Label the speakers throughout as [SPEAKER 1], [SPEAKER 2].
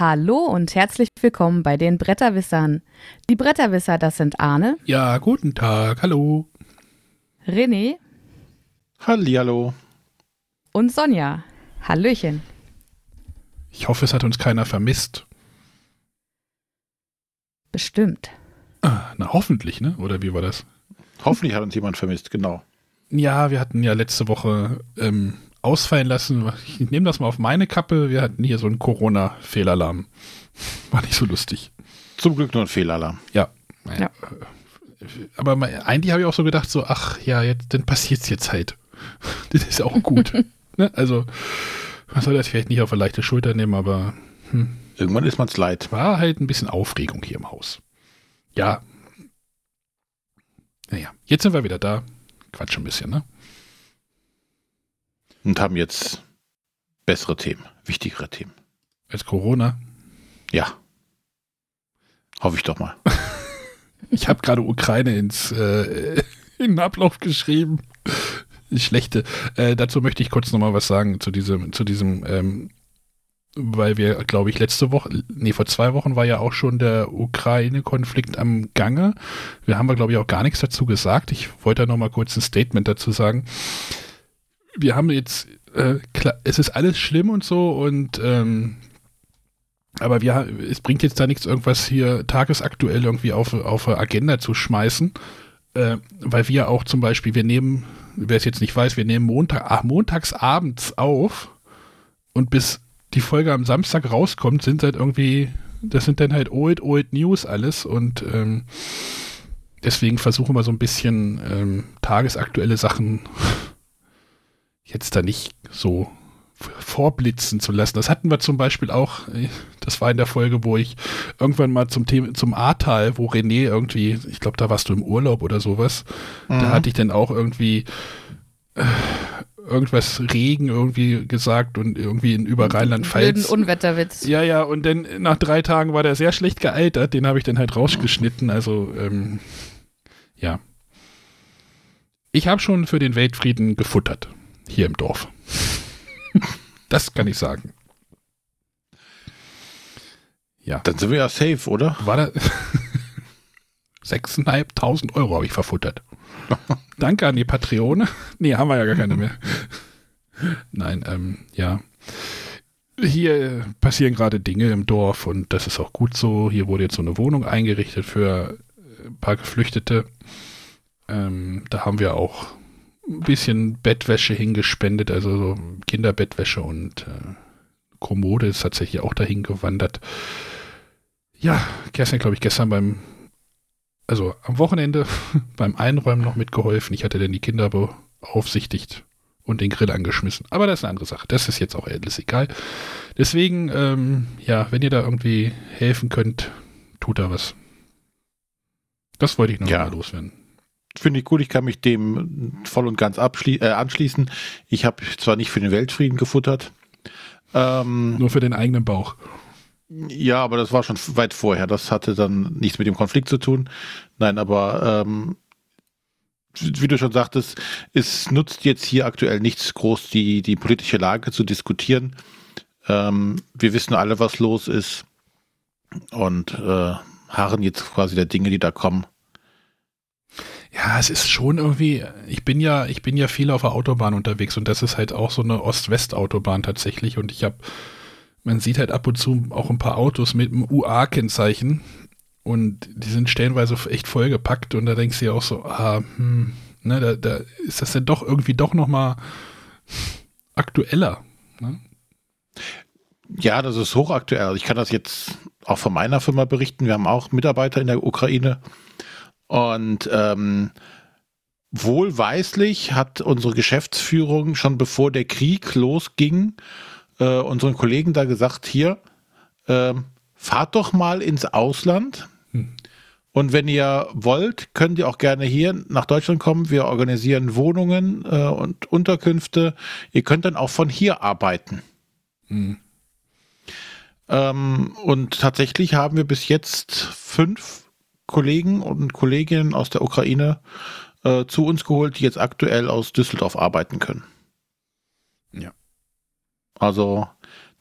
[SPEAKER 1] Hallo und herzlich willkommen bei den Bretterwissern. Die Bretterwisser, das sind Arne.
[SPEAKER 2] Ja, guten Tag, hallo.
[SPEAKER 1] René.
[SPEAKER 3] Hallihallo.
[SPEAKER 1] Und Sonja. Hallöchen.
[SPEAKER 2] Ich hoffe, es hat uns keiner vermisst.
[SPEAKER 1] Bestimmt.
[SPEAKER 2] Ah, na, hoffentlich, ne? Oder wie war das?
[SPEAKER 3] Hoffentlich hat uns jemand vermisst, genau.
[SPEAKER 2] Ja, wir hatten ja letzte Woche ähm, ausfallen lassen. Ich nehme das mal auf meine Kappe. Wir hatten hier so einen Corona-Fehlalarm. War nicht so lustig.
[SPEAKER 3] Zum Glück nur ein Fehlalarm.
[SPEAKER 2] Ja.
[SPEAKER 1] Ja.
[SPEAKER 2] Aber mal, eigentlich habe ich auch so gedacht, so, ach ja, jetzt, dann passiert es jetzt halt. Das ist auch gut. ne? Also, man soll das vielleicht nicht auf eine leichte Schulter nehmen, aber hm,
[SPEAKER 3] Irgendwann ist man's leid.
[SPEAKER 2] war halt ein bisschen Aufregung hier im Haus. Ja. Naja, jetzt sind wir wieder da. Quatsch ein bisschen, ne?
[SPEAKER 3] Und haben jetzt bessere Themen, wichtigere Themen.
[SPEAKER 2] Als Corona.
[SPEAKER 3] Ja. Hoffe ich doch mal.
[SPEAKER 2] Ich habe gerade Ukraine ins äh, in den Ablauf geschrieben. Schlechte. Äh, dazu möchte ich kurz nochmal was sagen zu diesem, zu diesem, ähm, weil wir, glaube ich, letzte Woche, nee, vor zwei Wochen war ja auch schon der Ukraine-Konflikt am Gange. Wir haben, glaube ich, auch gar nichts dazu gesagt. Ich wollte da nochmal kurz ein Statement dazu sagen. Wir haben jetzt, äh, klar, es ist alles schlimm und so und ähm, aber wir, es bringt jetzt da nichts, irgendwas hier tagesaktuell irgendwie auf, auf Agenda zu schmeißen, äh, weil wir auch zum Beispiel, wir nehmen, wer es jetzt nicht weiß, wir nehmen Montag, ach, montags abends auf und bis die Folge am Samstag rauskommt, sind halt irgendwie, das sind dann halt old, old News alles und ähm, deswegen versuchen wir so ein bisschen ähm, tagesaktuelle Sachen jetzt da nicht so vorblitzen zu lassen. Das hatten wir zum Beispiel auch, äh, das war in der Folge, wo ich irgendwann mal zum Thema, zum Ahrtal, wo René irgendwie, ich glaube, da warst du im Urlaub oder sowas, da
[SPEAKER 3] Mhm.
[SPEAKER 2] hatte ich dann auch irgendwie äh, irgendwas Regen irgendwie gesagt und irgendwie in über Rheinland-Pfalz.
[SPEAKER 1] Unwetterwitz.
[SPEAKER 2] Ja, ja, und dann nach drei Tagen war der sehr schlecht gealtert, den habe ich dann halt rausgeschnitten, also ähm, ja. Ich habe schon für den Weltfrieden gefuttert, hier im Dorf. das kann ich sagen. Ja,
[SPEAKER 3] Dann sind wir ja safe, oder?
[SPEAKER 2] war da 6.500 Euro habe ich verfuttert. Danke an die Patreone. Nee, haben wir ja gar keine mehr. Nein, ähm, ja. Hier passieren gerade Dinge im Dorf und das ist auch gut so. Hier wurde jetzt so eine Wohnung eingerichtet für äh, ein paar Geflüchtete. Ähm, da haben wir auch ein bisschen Bettwäsche hingespendet, also so Kinderbettwäsche und äh, Kommode ist tatsächlich auch dahin gewandert. Ja, Kerstin, glaube ich, gestern beim, also am Wochenende beim Einräumen noch mitgeholfen. Ich hatte dann die Kinder beaufsichtigt und den Grill angeschmissen. Aber das ist eine andere Sache. Das ist jetzt auch alles egal. Deswegen, ähm, ja, wenn ihr da irgendwie helfen könnt, tut da was. Das wollte ich noch
[SPEAKER 3] Ja.
[SPEAKER 2] mal loswerden.
[SPEAKER 3] Finde ich gut, ich kann mich dem voll und ganz äh, anschließen. Ich habe zwar nicht für den Weltfrieden gefuttert, ähm,
[SPEAKER 2] Nur für den eigenen Bauch.
[SPEAKER 3] ja, aber das war schon weit vorher. Das hatte dann nichts mit dem Konflikt zu tun. Nein, aber ähm, wie du schon sagtest, es nutzt jetzt hier aktuell nichts groß, die, die politische Lage zu diskutieren. Ähm, wir wissen alle, was los ist und äh, harren jetzt quasi der Dinge, die da kommen.
[SPEAKER 2] Ja, es ist schon irgendwie, ich bin ja, ich bin ja viel auf der Autobahn unterwegs und das ist halt auch so eine Ost-West-Autobahn tatsächlich und ich habe, man sieht halt ab und zu auch ein paar Autos mit einem UA-Kennzeichen und die sind stellenweise echt vollgepackt und da denkst du ja auch so, ah, hm, ne, da, da ist das dann doch irgendwie doch nochmal aktueller. Ne?
[SPEAKER 3] Ja, das ist hochaktuell. Ich kann das jetzt auch von meiner Firma berichten. Wir haben auch Mitarbeiter in der Ukraine. Und ähm, wohlweislich hat unsere Geschäftsführung schon bevor der Krieg losging, äh, unseren Kollegen da gesagt, hier, ähm, fahrt doch mal ins Ausland.
[SPEAKER 2] Hm.
[SPEAKER 3] Und wenn ihr wollt, könnt ihr auch gerne hier nach Deutschland kommen. Wir organisieren Wohnungen äh, und Unterkünfte. Ihr könnt dann auch von hier arbeiten.
[SPEAKER 2] Hm.
[SPEAKER 3] Ähm, und tatsächlich haben wir bis jetzt fünf Kollegen und Kolleginnen aus der Ukraine äh, zu uns geholt, die jetzt aktuell aus Düsseldorf arbeiten können.
[SPEAKER 2] Ja.
[SPEAKER 3] Also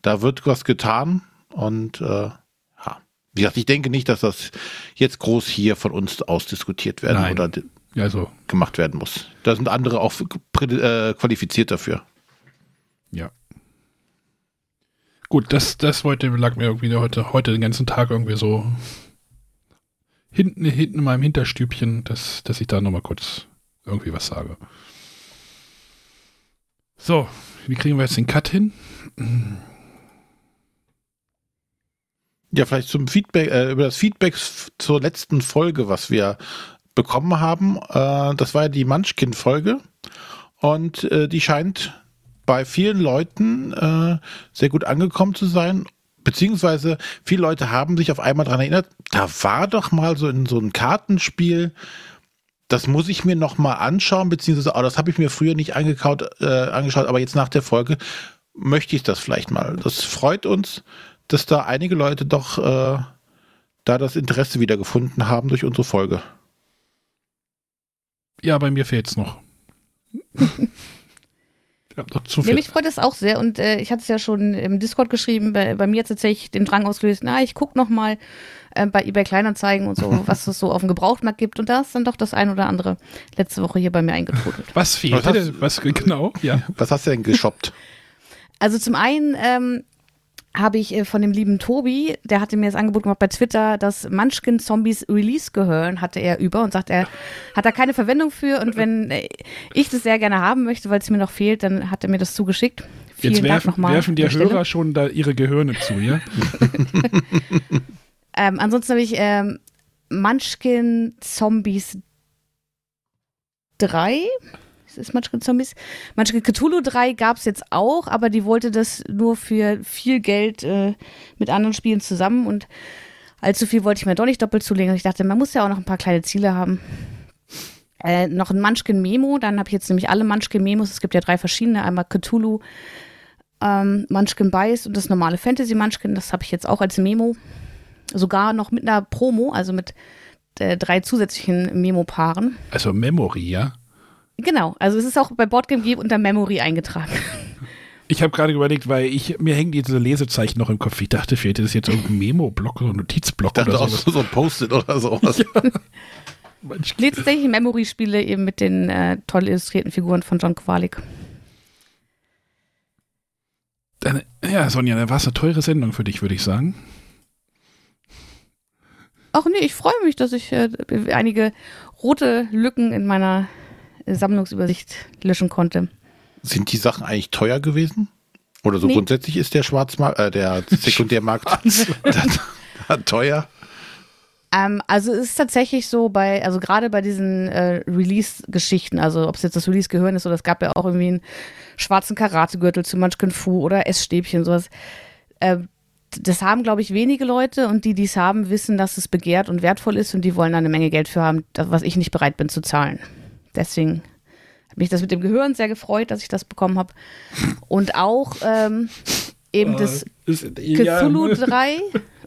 [SPEAKER 3] da wird was getan Und äh, ja, wie gesagt, ich denke nicht, dass das jetzt groß hier von uns ausdiskutiert werden
[SPEAKER 2] Nein.
[SPEAKER 3] oder
[SPEAKER 2] Also,
[SPEAKER 3] gemacht werden muss. Da sind andere auch äh, qualifiziert dafür.
[SPEAKER 2] ja. Gut, das, das heute lag mir irgendwie heute, heute den ganzen Tag irgendwie so hinten, hinten in meinem Hinterstübchen, dass, dass ich da nochmal kurz irgendwie was sage. So, wie kriegen wir jetzt den Cut hin?
[SPEAKER 3] Ja, vielleicht zum Feedback, äh, über das Feedback zur letzten Folge, was wir bekommen haben. Äh, das war ja die Munchkin-Folge. Und äh, die scheint bei vielen Leuten äh, sehr gut angekommen zu sein. Beziehungsweise viele Leute haben sich auf einmal daran erinnert, da war doch mal so in so ein Kartenspiel, das muss ich mir noch mal anschauen, beziehungsweise oh, das habe ich mir früher nicht angekaut, äh, angeschaut, aber jetzt nach der Folge möchte ich das vielleicht mal. Das freut uns, dass da einige Leute doch äh, da das Interesse wieder gefunden haben durch unsere Folge.
[SPEAKER 2] Ja, bei mir fehlt's noch. noch zu
[SPEAKER 1] Ja,
[SPEAKER 2] viel.
[SPEAKER 1] mich freut das auch sehr und äh, ich hatte es ja schon im Discord geschrieben, bei, bei mir hat tatsächlich den Drang ausgelöst, na, ich gucke noch mal äh, bei eBay Kleinanzeigen und so, was es so auf dem Gebrauchtmarkt gibt und da ist dann doch das ein oder andere letzte Woche hier bei mir eingetrudelt.
[SPEAKER 2] Was fehlt
[SPEAKER 3] Was hast-?
[SPEAKER 2] Was genau? Ja.
[SPEAKER 3] Was hast du denn geshoppt?
[SPEAKER 1] Also zum einen ähm, habe ich äh, von dem lieben Tobi, der hatte mir das Angebot gemacht bei Twitter, dass Munchkin Zombies Release gehören, hatte er über und sagt, er hat da keine Verwendung für und wenn äh, ich das sehr gerne haben möchte, weil es mir noch fehlt, dann hat er mir das zugeschickt. Vielen
[SPEAKER 2] Jetzt
[SPEAKER 1] Dank
[SPEAKER 2] werfen,
[SPEAKER 1] nochmal.
[SPEAKER 2] werfen die. Hörer schon da ihre Gehirne zu, ja?
[SPEAKER 1] Ähm, ansonsten habe ich ähm, Munchkin Zombies 3. Ist es Munchkin Zombies? Munchkin Cthulhu 3 gab es jetzt auch, aber die wollte das nur für viel Geld äh, mit anderen Spielen zusammen und allzu viel wollte ich mir doch nicht doppelt zulegen. Ich dachte, man muss ja auch noch ein paar kleine Ziele haben. Äh, noch ein Munchkin Memo, dann habe ich jetzt nämlich alle Munchkin Memos. Es gibt ja drei verschiedene: einmal Cthulhu, ähm, Munchkin Bias und das normale Fantasy Munchkin. Das habe ich jetzt auch als Memo sogar noch mit einer Promo, also mit äh, drei zusätzlichen Memo-Paaren.
[SPEAKER 2] Also Memory, ja?
[SPEAKER 1] Genau, also es ist auch bei Boardgame Geek unter Memory eingetragen.
[SPEAKER 2] Ich habe gerade überlegt, weil ich mir hängen diese Lesezeichen noch im Kopf. Ich dachte, vielleicht ist es jetzt irgendein Memo-Block oder Notizblock
[SPEAKER 3] Ich dachte
[SPEAKER 2] oder
[SPEAKER 3] so, so ein Post-it oder sowas.
[SPEAKER 1] Nee, tatsächlich Memory-Spiele eben mit den äh, toll illustrierten Figuren von John Kowalik.
[SPEAKER 2] Dann, ja, Sonja, dann war es eine teure Sendung für dich, würde ich sagen.
[SPEAKER 1] Ach nee, ich freue mich, dass ich äh, einige rote Lücken in meiner Sammlungsübersicht löschen konnte.
[SPEAKER 3] Sind die Sachen eigentlich teuer gewesen? Oder so
[SPEAKER 1] Nee.
[SPEAKER 3] grundsätzlich ist der Schwarzmarkt, äh, der Sekundärmarkt teuer?
[SPEAKER 1] Ähm, also es ist tatsächlich so bei, also gerade bei diesen äh, Release-Geschichten, also ob es jetzt das Release-Gehirn ist oder es gab ja auch irgendwie einen schwarzen Karategürtel zu Munchkin Fu oder Essstäbchen, sowas. Äh, das haben, glaube ich, wenige Leute und die, die es haben, wissen, dass es begehrt und wertvoll ist und die wollen da eine Menge Geld für haben, was ich nicht bereit bin zu zahlen. Deswegen hat mich das mit dem Gehirn sehr gefreut, dass ich das bekommen habe. Und auch ähm, eben das Cthulhu 3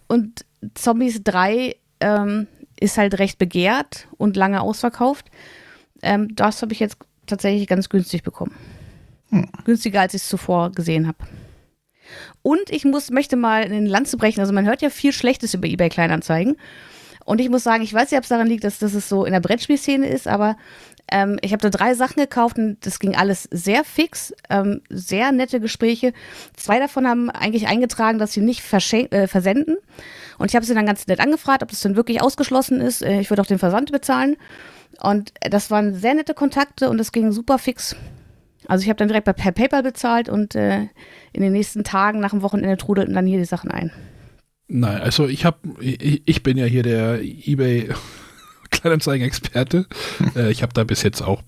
[SPEAKER 1] und Zombies 3 ähm, ist halt recht begehrt und lange ausverkauft. Ähm, das habe ich jetzt tatsächlich ganz günstig bekommen. Günstiger, als ich es zuvor gesehen habe. Und ich muss, möchte mal in den Lanze brechen. Also man hört ja viel Schlechtes über eBay Kleinanzeigen. Und ich muss sagen, ich weiß nicht, ob es daran liegt, dass, dass es so in der Brettspielszene ist, aber ähm, ich habe da drei Sachen gekauft und das ging alles sehr fix, ähm, sehr nette Gespräche. Zwei davon haben eigentlich eingetragen, dass sie nicht äh, versenden. Und ich habe sie dann ganz nett angefragt, ob das denn wirklich ausgeschlossen ist. Äh, ich würde auch den Versand bezahlen. Und äh, das waren sehr nette Kontakte und es ging super fix. Also ich habe dann direkt per PayPal bezahlt und äh, in den nächsten Tagen nach dem Wochenende trudelten dann hier die Sachen ein.
[SPEAKER 2] Nein, also ich habe, ich, ich bin ja hier der eBay Kleinanzeigen-Experte. äh, ich habe da bis jetzt auch,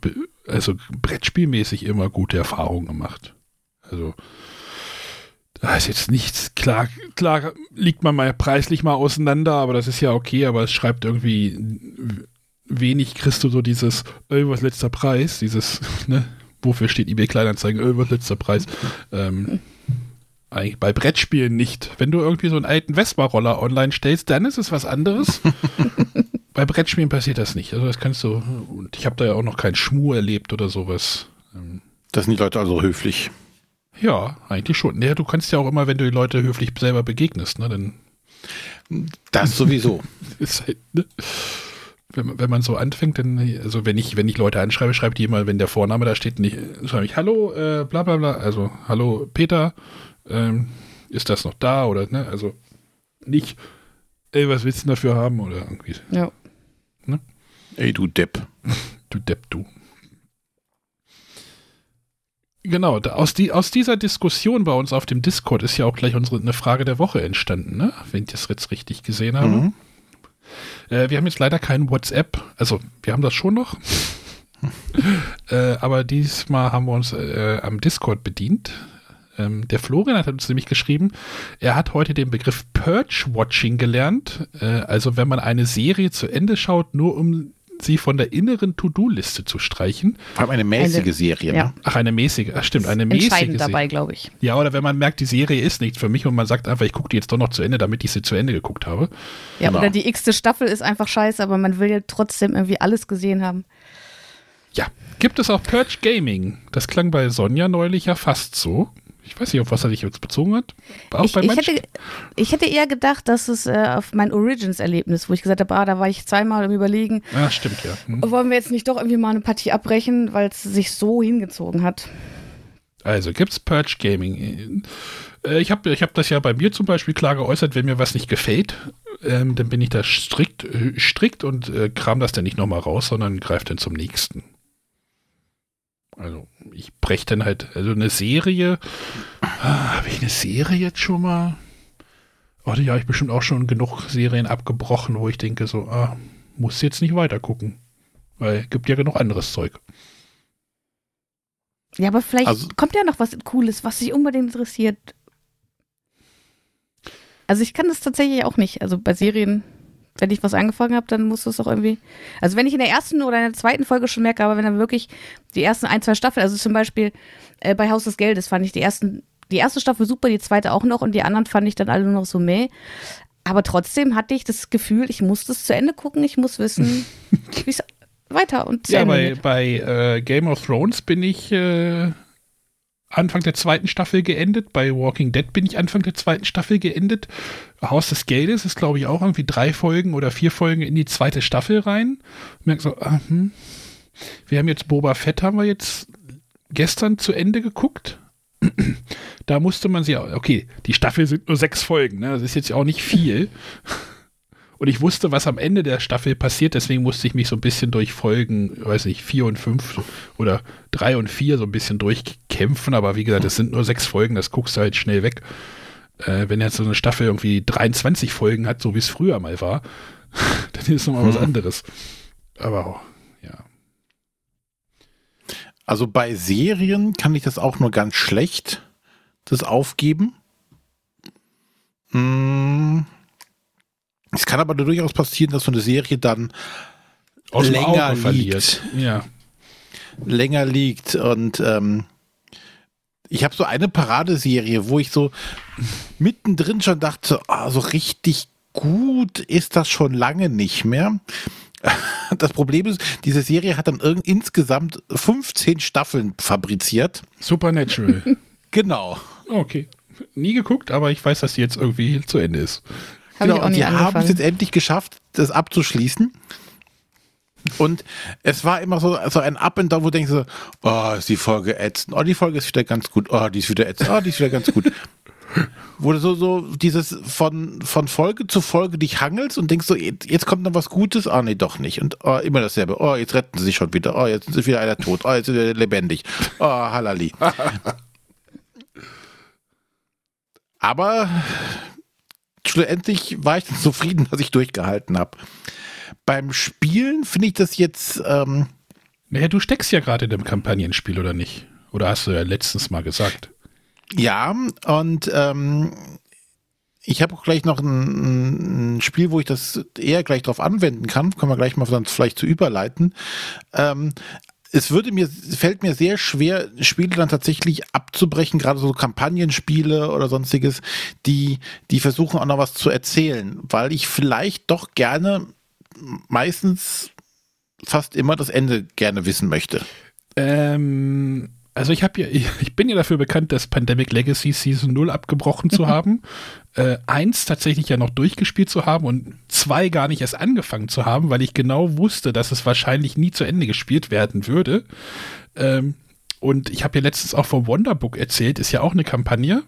[SPEAKER 2] also Brettspielmäßig immer gute Erfahrungen gemacht. Also da ist jetzt nichts, klar, klar liegt man mal preislich mal auseinander, aber das ist ja okay, aber es schreibt irgendwie wenig kriegst du so dieses, äh, was letzter Preis, dieses, ne, wofür steht eBay Kleinanzeigen, äh, was letzter Preis. Ähm, eigentlich bei Brettspielen nicht. Wenn du irgendwie so einen alten Vespa-Roller online stellst, dann ist es was anderes. bei Brettspielen passiert das nicht. Also das kannst du, und ich habe da ja auch noch keinen Schmuh erlebt oder sowas. Ähm,
[SPEAKER 3] Das sind die Leute also höflich.
[SPEAKER 2] Ja, eigentlich schon. Ja, du kannst ja auch immer, wenn du die Leute höflich selber begegnest, ne, dann.
[SPEAKER 3] Das sowieso.
[SPEAKER 2] ist halt, ne? wenn, man, wenn man so anfängt, dann, also wenn ich, wenn ich Leute anschreibe, schreibe ich immer, wenn der Vorname da steht, nicht, schreibe ich Hallo, äh, bla bla bla, also Hallo Peter, ähm, ist das noch da oder ne, also nicht, ey, was willst du dafür haben oder irgendwie.
[SPEAKER 1] Ja.
[SPEAKER 3] Ey, du Depp.
[SPEAKER 2] du Depp, du. Genau, aus, die, aus dieser Diskussion bei uns auf dem Discord ist ja auch gleich unsere eine Frage der Woche entstanden, ne? Wenn ich das jetzt richtig gesehen habe. Mhm. Äh, wir haben jetzt leider kein WhatsApp, also wir haben das schon noch. äh, aber diesmal haben wir uns äh, am Discord bedient. Ähm, der Florian hat uns nämlich geschrieben, er hat heute den Begriff Purge-Watching gelernt. Äh, also wenn man eine Serie zu Ende schaut, nur um sie von der inneren To-Do-Liste zu streichen.
[SPEAKER 3] Vor allem eine mäßige eine, Serie. Ne?
[SPEAKER 2] Ja. Ach, eine mäßige. Ach, stimmt, eine mäßige
[SPEAKER 1] Entscheidend dabei, glaube ich.
[SPEAKER 2] Ja, oder wenn man merkt, die Serie ist nichts für mich und man sagt einfach, ich gucke die jetzt doch noch zu Ende, damit ich sie zu Ende geguckt habe.
[SPEAKER 1] Ja, genau. oder die x-te Staffel ist einfach scheiße, aber man will ja trotzdem irgendwie alles gesehen haben.
[SPEAKER 2] Ja, gibt es auch Purge Gaming? Das klang bei Sonja neulich ja fast so. Ich weiß nicht, auf was er sich jetzt bezogen hat.
[SPEAKER 1] Auch ich, bei ich, hätte, ich hätte eher gedacht, dass es äh, auf mein Origins-Erlebnis, wo ich gesagt habe, ah, da war ich zweimal im Überlegen.
[SPEAKER 2] Ja, stimmt, ja.
[SPEAKER 1] Hm. Wollen wir jetzt nicht doch irgendwie mal eine Partie abbrechen, weil es sich so hingezogen hat?
[SPEAKER 2] Also, gibt es Purge Gaming? Äh, ich habe ich hab das ja bei mir zum Beispiel klar geäußert, wenn mir was nicht gefällt, ähm, dann bin ich da strikt, äh, strikt und äh, kram das dann nicht nochmal raus, sondern greife dann zum nächsten. Also ich breche dann halt, also eine Serie, ah, habe ich eine Serie jetzt schon mal? Oh ja, ich bestimmt auch schon genug Serien abgebrochen, wo ich denke so, ah, muss jetzt nicht weiter gucken. Weil gibt ja genug anderes Zeug.
[SPEAKER 1] Ja, aber vielleicht also, kommt ja noch was Cooles, was sich unbedingt interessiert. Also ich kann das tatsächlich auch nicht. Also bei Serien wenn ich was angefangen habe, dann muss das doch irgendwie. Also wenn ich in der ersten oder in der zweiten Folge schon merke, aber wenn dann wirklich die ersten ein, zwei Staffeln, also zum Beispiel äh, bei Haus des Geldes fand ich die ersten, die erste Staffel super, die zweite auch noch und die anderen fand ich dann alle nur noch so meh. Aber trotzdem hatte ich das Gefühl, ich muss das zu Ende gucken, ich muss wissen, wie es weiter und zu
[SPEAKER 2] Ja,
[SPEAKER 1] Ende
[SPEAKER 2] bei, bei äh, Game of Thrones bin ich äh, Anfang der zweiten Staffel geendet. Bei Walking Dead bin ich Anfang der zweiten Staffel geendet. Haus des Geldes ist, glaube ich, auch irgendwie drei Folgen oder vier Folgen in die zweite Staffel rein. Merk so, ah, hm. wir haben jetzt Boba Fett, haben wir jetzt gestern zu Ende geguckt. da musste man sie, okay, die Staffel sind nur sechs Folgen, ne? das ist jetzt auch nicht viel. Und ich wusste, was am Ende der Staffel passiert, deswegen musste ich mich so ein bisschen durch Folgen, weiß nicht, vier und fünf oder drei und vier so ein bisschen durchkämpfen. Aber wie gesagt, es sind nur sechs Folgen, das guckst du halt schnell weg. Äh, wenn jetzt so eine Staffel irgendwie 23 Folgen hat, so wie es früher mal war, dann ist nochmal was hm. anderes. Aber ja.
[SPEAKER 3] Also bei Serien kann ich das auch nur ganz schlecht, das aufgeben. Hm es kann aber durchaus passieren, dass so eine Serie dann
[SPEAKER 2] Aus länger liegt. Ja.
[SPEAKER 3] Länger liegt und ähm, ich habe so eine Paradeserie, wo ich so mittendrin schon dachte, oh, so richtig gut ist das schon lange nicht mehr. Das Problem ist, diese Serie hat dann insgesamt 15 Staffeln fabriziert.
[SPEAKER 2] Supernatural.
[SPEAKER 3] genau.
[SPEAKER 2] Okay. Nie geguckt, aber ich weiß, dass sie jetzt irgendwie zu Ende ist.
[SPEAKER 3] Hab genau, und die haben es jetzt endlich geschafft, das abzuschließen. Und es war immer so, so ein Up and Down, wo du denkst so, oh, ist die Folge ätzend, oh, die Folge ist wieder ganz gut, oh, die ist wieder ätzend, oh, die ist wieder ganz gut. wo du so, so dieses von, von Folge zu Folge dich hangelst und denkst so, jetzt kommt noch was Gutes, ah, nee, doch nicht. Und oh, immer dasselbe, oh, jetzt retten sie sich schon wieder, oh, jetzt ist wieder einer tot, oh, jetzt ist er lebendig, oh, halali. Aber schlussendlich war ich zufrieden, dass ich durchgehalten habe. Beim Spielen finde ich das jetzt. Ähm,
[SPEAKER 2] naja, du steckst ja gerade in dem Kampagnenspiel, oder nicht? Oder hast du ja letztens mal gesagt.
[SPEAKER 3] Ja, und ähm, ich habe auch gleich noch ein, ein, Spiel, wo ich das eher gleich drauf anwenden kann. Können wir gleich mal dann vielleicht zu überleiten. Ähm, es würde mir, fällt mir sehr schwer, Spiele dann tatsächlich abzubrechen, gerade so Kampagnenspiele oder sonstiges, die, die versuchen auch noch was zu erzählen, weil ich vielleicht doch gerne meistens fast immer das Ende gerne wissen möchte.
[SPEAKER 2] Ähm, Also ich habe ja, ich, bin ja dafür bekannt, das Pandemic Legacy Season 0 abgebrochen zu haben. Äh, eins tatsächlich ja noch durchgespielt zu haben und zwei gar nicht erst angefangen zu haben, weil ich genau wusste, dass es wahrscheinlich nie zu Ende gespielt werden würde. Ähm, und ich habe ja letztens auch vom Wonderbook erzählt, ist ja auch eine Kampagne.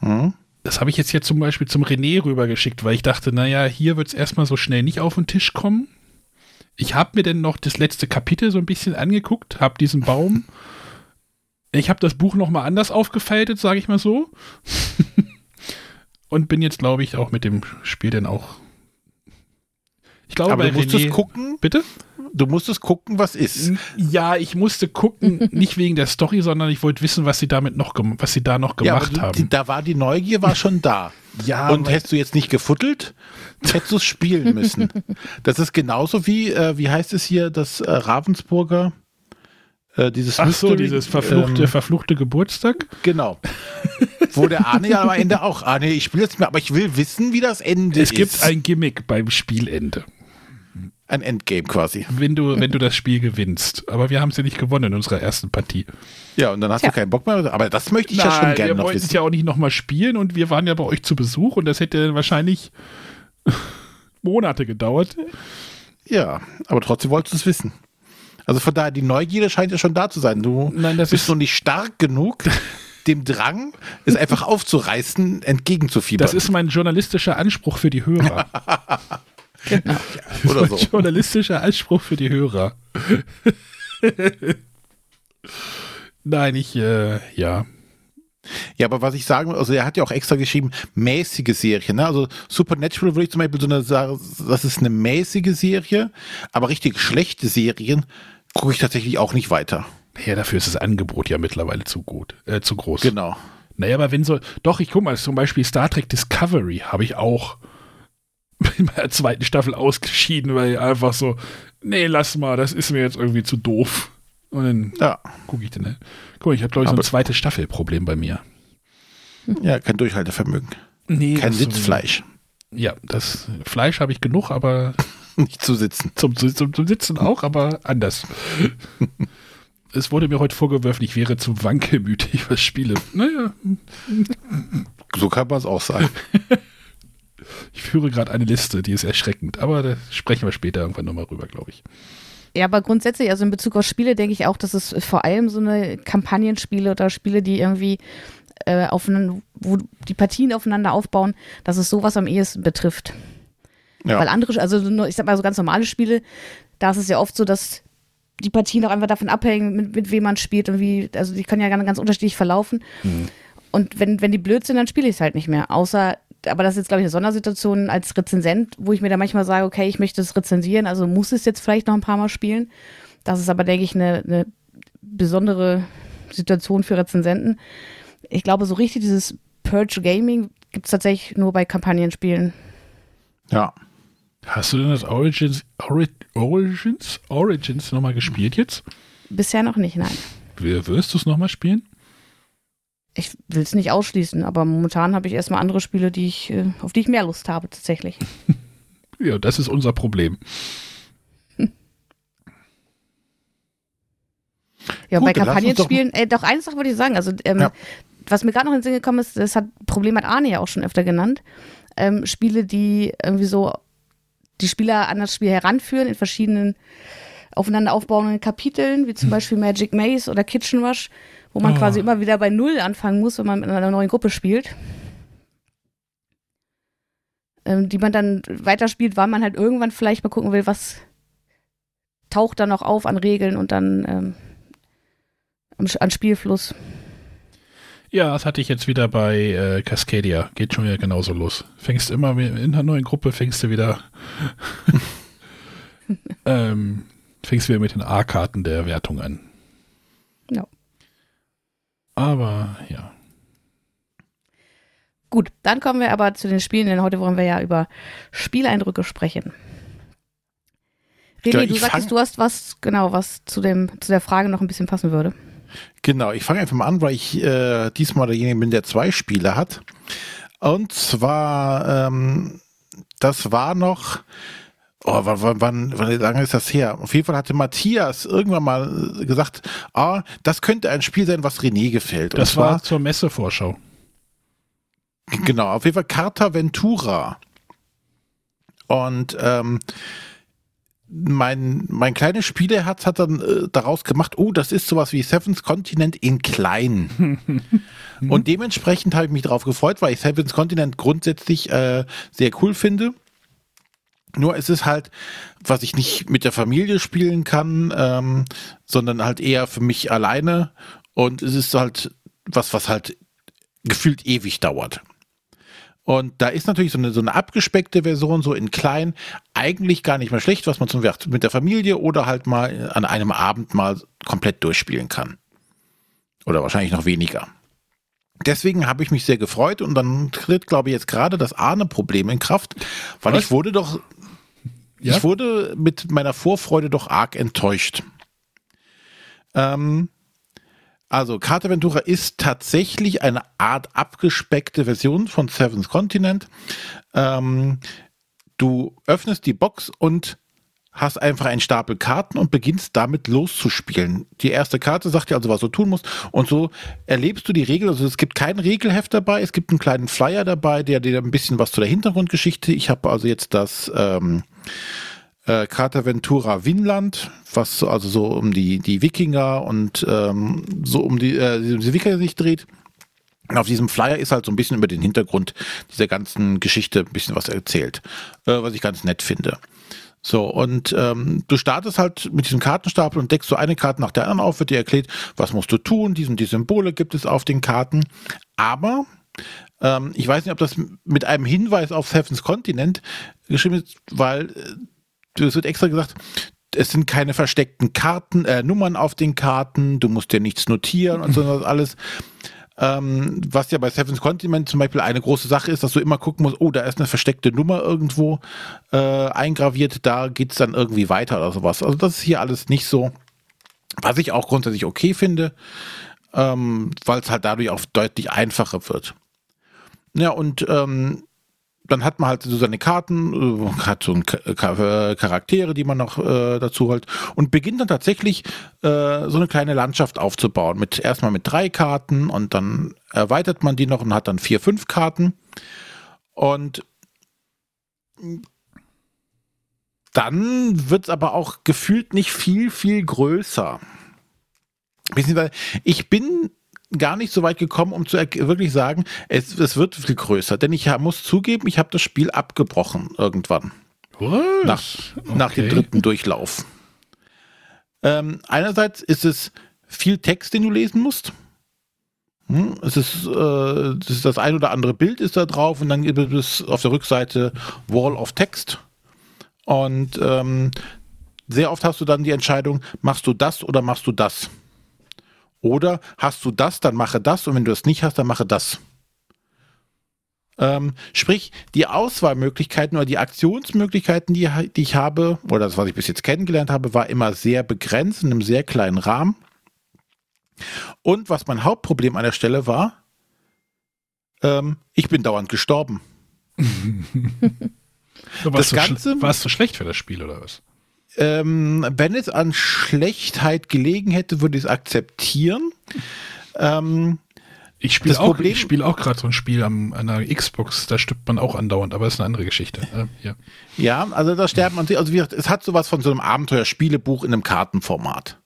[SPEAKER 3] Hm?
[SPEAKER 2] Das habe ich jetzt hier zum Beispiel zum René rübergeschickt, weil ich dachte, naja, hier wird es erstmal so schnell nicht auf den Tisch kommen. Ich habe mir denn noch das letzte Kapitel so ein bisschen angeguckt, habe diesen Baum. Ich habe das Buch noch mal anders aufgefaltet, sage ich mal so. Und bin jetzt, glaube ich, auch mit dem Spiel dann auch. Ich glaube,
[SPEAKER 3] Aber du musstest
[SPEAKER 2] René-
[SPEAKER 3] gucken,
[SPEAKER 2] Bitte?
[SPEAKER 3] du musstest gucken, was ist.
[SPEAKER 2] Ja, ich musste gucken, nicht wegen der Story, sondern ich wollte wissen, was sie damit noch, was sie da noch
[SPEAKER 3] Ja,
[SPEAKER 2] gemacht
[SPEAKER 3] du,
[SPEAKER 2] haben.
[SPEAKER 3] die, da war die Neugier war schon da.
[SPEAKER 2] Ja,
[SPEAKER 3] Und hättest du jetzt nicht gefuttelt, hättest du es spielen müssen. Das ist genauso wie, äh, wie heißt es hier, das äh, Ravensburger, äh, dieses
[SPEAKER 2] Ach so,
[SPEAKER 3] Mystery,
[SPEAKER 2] dieses verfluchte,
[SPEAKER 3] ähm,
[SPEAKER 2] verfluchte Geburtstag.
[SPEAKER 3] Genau. Wo der Arne ja am Ende auch, Arne, ich spiele jetzt mehr, aber ich will wissen, wie das Ende
[SPEAKER 2] Es
[SPEAKER 3] ist.
[SPEAKER 2] gibt ein Gimmick beim Spielende,
[SPEAKER 3] ein Endgame quasi.
[SPEAKER 2] wenn du, wenn du das Spiel gewinnst. Aber wir haben es ja nicht gewonnen in unserer ersten Partie.
[SPEAKER 3] Ja, und dann hast
[SPEAKER 1] Tja.
[SPEAKER 3] du keinen Bock mehr. Aber das möchte ich ja schon gerne
[SPEAKER 2] wir
[SPEAKER 3] noch
[SPEAKER 2] wollten es ja auch nicht nochmal spielen und wir waren ja bei euch zu Besuch und das hätte wahrscheinlich Monate gedauert.
[SPEAKER 3] Ja, aber trotzdem wolltest du es wissen. Also von daher, die Neugierde scheint ja schon da zu sein. Du
[SPEAKER 2] Nein, das
[SPEAKER 3] bist
[SPEAKER 2] ist-
[SPEAKER 3] noch nicht stark genug, dem Drang, es einfach aufzureißen, entgegenzufiebern.
[SPEAKER 2] Das ist mein journalistischer Anspruch für die Hörer.
[SPEAKER 3] Oder so.
[SPEAKER 2] Journalistischer Anspruch für die Hörer. Nein, ich, äh, ja.
[SPEAKER 3] Ja, aber was ich sagen will, also er hat ja auch extra geschrieben, mäßige Serie. Ne? Also Supernatural würde ich zum Beispiel so eine sagen, das ist eine mäßige Serie, aber richtig schlechte Serien gucke ich tatsächlich auch nicht weiter.
[SPEAKER 2] Ja, dafür ist das Angebot ja mittlerweile zu gut, äh, zu groß.
[SPEAKER 3] Genau.
[SPEAKER 2] Naja, aber wenn so, doch, ich guck mal, zum Beispiel Star Trek Discovery habe ich auch in meiner zweiten Staffel ausgeschieden, weil einfach so, nee, lass mal, das ist mir jetzt irgendwie zu doof. Und dann
[SPEAKER 3] Ja,
[SPEAKER 2] gucke ich dann, ne? Guck mal, ich habe, glaube ich, so ein zweites Staffelproblem bei mir.
[SPEAKER 3] ja, kein Durchhaltevermögen.
[SPEAKER 2] Nee,
[SPEAKER 3] Kein Sitzfleisch.
[SPEAKER 2] Ja, das Fleisch habe ich genug, aber
[SPEAKER 3] Nicht zu sitzen.
[SPEAKER 2] zum, zum, zum Sitzen auch, aber anders. es wurde mir heute vorgeworfen, ich wäre zu wankelmütig, was Spiele. Naja,
[SPEAKER 3] So kann man es auch sagen.
[SPEAKER 2] ich führe gerade eine Liste, die ist erschreckend, aber da sprechen wir später irgendwann nochmal rüber, glaube ich.
[SPEAKER 1] Ja, aber grundsätzlich, also in Bezug auf Spiele, denke ich auch, dass es vor allem so eine Kampagnenspiele oder Spiele, die irgendwie äh, aufeinander, wo die Partien aufeinander aufbauen, dass es sowas am ehesten betrifft.
[SPEAKER 3] Ja.
[SPEAKER 1] Weil andere, also ich sag mal so ganz normale Spiele, da ist es ja oft so, dass die Partien auch einfach davon abhängen, mit, mit wem man spielt und wie, also die können ja ganz, ganz unterschiedlich verlaufen. Und wenn, wenn die blöd sind, dann spiele ich es halt nicht mehr. Außer, aber das ist jetzt, glaube ich, eine Sondersituation als Rezensent, wo ich mir dann manchmal sage, okay, ich möchte es rezensieren, also muss es jetzt vielleicht noch ein paar Mal spielen. Das ist aber, denke ich, eine, eine besondere Situation für Rezensenten. Ich glaube, so richtig dieses Purge Gaming gibt es tatsächlich nur bei Kampagnenspielen.
[SPEAKER 3] Ja.
[SPEAKER 2] Hast du denn das Origins, Ori, Origins, Origins nochmal gespielt jetzt?
[SPEAKER 1] Bisher noch nicht, nein.
[SPEAKER 2] Wirst du es nochmal spielen?
[SPEAKER 1] Ich will es nicht ausschließen, aber momentan habe ich erstmal andere Spiele, die ich, äh, auf die ich mehr Lust habe, tatsächlich.
[SPEAKER 2] Ja, das ist unser Problem.
[SPEAKER 1] Ja,
[SPEAKER 3] Gut,
[SPEAKER 1] bei Kampagnenspielen, äh, doch eine Sache wollte ich sagen. Also, ähm,
[SPEAKER 3] Ja.
[SPEAKER 1] Was mir gerade noch in den Sinn gekommen ist, das hat Problem hat Arne ja auch schon öfter genannt. Ähm, Spiele, die irgendwie so die Spieler an das Spiel heranführen in verschiedenen aufeinander aufbauenden Kapiteln, wie zum Beispiel Magic Maze oder Kitchen Rush, wo man
[SPEAKER 2] Oh.
[SPEAKER 1] quasi immer wieder bei Null anfangen muss, wenn man in einer neuen Gruppe spielt. Ähm, die man dann weiterspielt, weil man halt irgendwann vielleicht mal gucken will, was taucht da noch auf an Regeln und dann ähm, an Spielfluss.
[SPEAKER 2] Ja, das hatte ich jetzt wieder bei äh, Cascadia. Geht schon wieder genauso los. Fängst immer in einer neuen Gruppe, fängst du wieder. ähm, fängst wieder mit den A-Karten der Wertung an.
[SPEAKER 1] Ja.
[SPEAKER 2] Aber ja.
[SPEAKER 1] Gut, dann kommen wir aber zu den Spielen, denn heute wollen wir ja über Spieleindrücke sprechen. René,
[SPEAKER 3] Ja,
[SPEAKER 1] du sagtest, du hast was, genau, was zu, dem, zu der Frage noch ein bisschen passen würde.
[SPEAKER 3] Genau, ich fange einfach mal an, weil ich äh, diesmal derjenige bin, der zwei Spiele hat. Und zwar, ähm, das war noch oh, wann, wann, wann lange ist das her? Auf jeden Fall hatte Matthias irgendwann mal gesagt, ah, das könnte ein Spiel sein, was René gefällt.
[SPEAKER 2] Und das zwar, war zur Messevorschau.
[SPEAKER 3] Genau, auf jeden Fall Carta Ventura. Und ähm, mein, mein kleines Spieleherz hat dann äh, daraus gemacht, oh, das ist sowas wie Seven's Continent in klein. und dementsprechend habe ich mich darauf gefreut, weil ich Seven's Continent grundsätzlich äh, sehr cool finde. Nur es ist halt, was ich nicht mit der Familie spielen kann, ähm, sondern halt eher für mich alleine. Und es ist halt was, was halt gefühlt ewig dauert. Und da ist natürlich so eine, so eine abgespeckte Version, so in klein, eigentlich gar nicht mehr schlecht, was man zum Beispiel mit der Familie oder halt mal an einem Abend mal komplett durchspielen kann. Oder wahrscheinlich noch weniger. Deswegen habe ich mich sehr gefreut und dann tritt, glaube ich, jetzt gerade das Ahne-Problem in Kraft, weil was? ich wurde doch, ja? ich wurde mit meiner Vorfreude doch arg enttäuscht. Ähm, also Carte Ventura ist tatsächlich eine Art abgespeckte Version von Seven's Continent. Ähm, du öffnest die Box und hast einfach einen Stapel Karten und beginnst damit loszuspielen. Die erste Karte sagt dir also, was du tun musst. Und so erlebst du die Regel. Also es gibt kein Regelheft dabei, es gibt einen kleinen Flyer dabei, der dir ein bisschen was zu der Hintergrundgeschichte. Ich habe also jetzt das ähm, äh, Ventura Vinland, was also so um die, die Wikinger und ähm, so um die, äh, die Wikinger sich dreht. Und auf diesem Flyer ist halt so ein bisschen über den Hintergrund dieser ganzen Geschichte ein bisschen was erzählt, äh, was ich ganz nett finde. So, und ähm, du startest halt mit diesem Kartenstapel und deckst so eine Karte nach der anderen auf, wird dir erklärt, was musst du tun, die die Symbole gibt es auf den Karten. Aber ähm, ich weiß nicht, ob das mit einem Hinweis auf Seven's Continent geschrieben ist, weil äh, es wird extra gesagt, es sind keine versteckten Karten, äh, Nummern auf den Karten, du musst dir nichts notieren und so alles. Ähm, was ja bei Seven's Continent zum Beispiel eine große Sache ist, dass du immer gucken musst, oh, da ist eine versteckte Nummer irgendwo äh, eingraviert, da geht es dann irgendwie weiter oder sowas. Also das ist hier alles nicht so, was ich auch grundsätzlich okay finde, ähm, weil es halt dadurch auch deutlich einfacher wird. Ja, und ähm, dann hat man halt so seine Karten, äh, hat so äh, Charaktere, die man noch äh, dazu holt und beginnt dann tatsächlich äh, so eine kleine Landschaft aufzubauen. Mit erstmal mit drei Karten und dann erweitert man die noch und hat dann vier, fünf Karten. Und dann wird es aber auch gefühlt nicht viel, viel größer. Ich bin gar nicht so weit gekommen, um zu wirklich sagen, es, es wird viel größer. Denn ich muss zugeben, ich habe das Spiel abgebrochen irgendwann.
[SPEAKER 2] Was?
[SPEAKER 3] Nach, okay. nach dem dritten Durchlauf. Ähm, einerseits ist es viel Text, den du lesen musst. Hm, es ist, äh, das, ist das ein oder andere Bild ist da drauf und dann gibt es auf der Rückseite Wall of Text. Und ähm, sehr oft hast du dann die Entscheidung, machst du das oder machst du das? Oder hast du das, dann mache das und wenn du das nicht hast, dann mache das. Ähm, sprich, die Auswahlmöglichkeiten oder die Aktionsmöglichkeiten, die, die ich habe, oder das, was ich bis jetzt kennengelernt habe, war immer sehr begrenzt in einem sehr kleinen Rahmen. Und was mein Hauptproblem an der Stelle war, ähm, ich bin dauernd gestorben.
[SPEAKER 2] das Ganze war es schlecht für das Spiel oder was?
[SPEAKER 3] Ähm, wenn es an Schlechtheit gelegen hätte, würde ich es akzeptieren. Ähm,
[SPEAKER 2] ich spiele auch, spiel auch gerade so ein Spiel am, an einer Xbox, da stirbt man auch andauernd, aber ist eine andere Geschichte. Äh, ja.
[SPEAKER 3] ja, also da sterbt man, also wie gesagt, es hat sowas von so einem Abenteuerspielebuch in einem Kartenformat.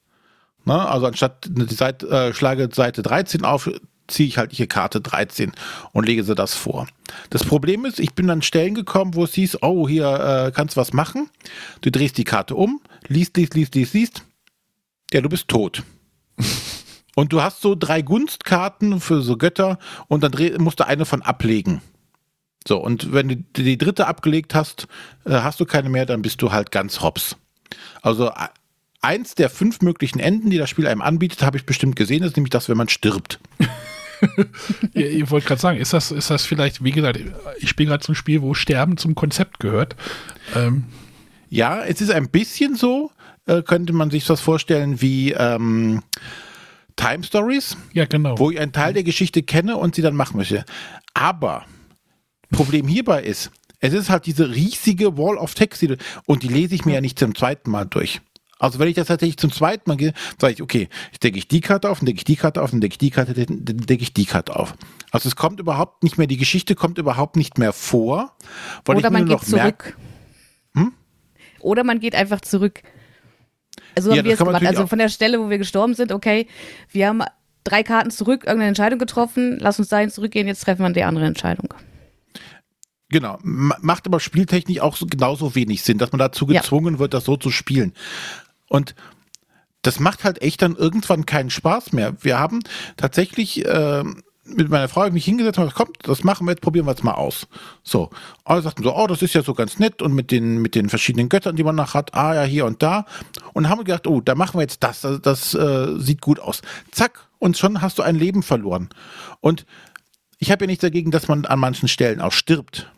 [SPEAKER 3] Ne? Also anstatt die Seite, äh, schlage Seite 13 auf, ziehe ich halt hier Karte 13 und lege sie das vor. Das Problem ist, ich bin an Stellen gekommen, wo es hieß, oh, hier äh, kannst du was machen. Du drehst die Karte um, liest, liest, liest, liest, liest. Ja, du bist tot. und du hast so drei Gunstkarten für so Götter und dann dreh, musst du eine von ablegen. So, und wenn du die dritte abgelegt hast, äh, hast du keine mehr, dann bist du halt ganz hops. Also eins der fünf möglichen Enden, die das Spiel einem anbietet, habe ich bestimmt gesehen, ist nämlich das, wenn man stirbt.
[SPEAKER 2] ihr, ihr wollt gerade sagen, ist das, ist das vielleicht, wie gesagt, ich spiele gerade zum Spiel, wo Sterben zum Konzept gehört. Ähm.
[SPEAKER 3] Ja, es ist ein bisschen so, äh, könnte man sich das vorstellen wie ähm, Time Stories.
[SPEAKER 2] Ja, genau.
[SPEAKER 3] Wo ich einen Teil der Geschichte kenne und sie dann machen möchte. Aber Problem hierbei ist, Es ist halt diese riesige Wall of Text und die lese ich mir ja nicht zum zweiten Mal durch. Also wenn ich das tatsächlich zum zweiten Mal gehe, sage ich, okay, ich decke ich die Karte auf, dann decke ich die Karte auf, dann decke ich die Karte, dann decke ich die Karte auf. Also es kommt überhaupt nicht mehr, die Geschichte kommt überhaupt nicht mehr vor.
[SPEAKER 1] Weil Oder man geht zurück. Hm? Oder man geht einfach zurück. Also ja, haben wir es gemacht. Also von der Stelle, wo wir gestorben sind, okay, wir haben drei Karten zurück, irgendeine Entscheidung getroffen, lass uns dahin zurückgehen, jetzt treffen wir die andere Entscheidung.
[SPEAKER 3] Genau, macht aber spieltechnisch auch so, genauso wenig Sinn, dass man dazu gezwungen ja. wird, das so zu spielen. Und das macht halt echt dann irgendwann keinen Spaß mehr. Wir haben tatsächlich äh, mit meiner Frau mich hingesetzt und gesagt, kommt, das machen wir jetzt, probieren wir es mal aus. So. Alle sagten so, oh, das ist ja so ganz nett und mit den, mit den verschiedenen Göttern, die man noch hat, ah ja, hier und da. Und haben gedacht, oh, da machen wir jetzt das, das, das äh, sieht gut aus. Zack, und schon hast du ein Leben verloren. Und ich habe ja nichts dagegen, dass man an manchen Stellen auch stirbt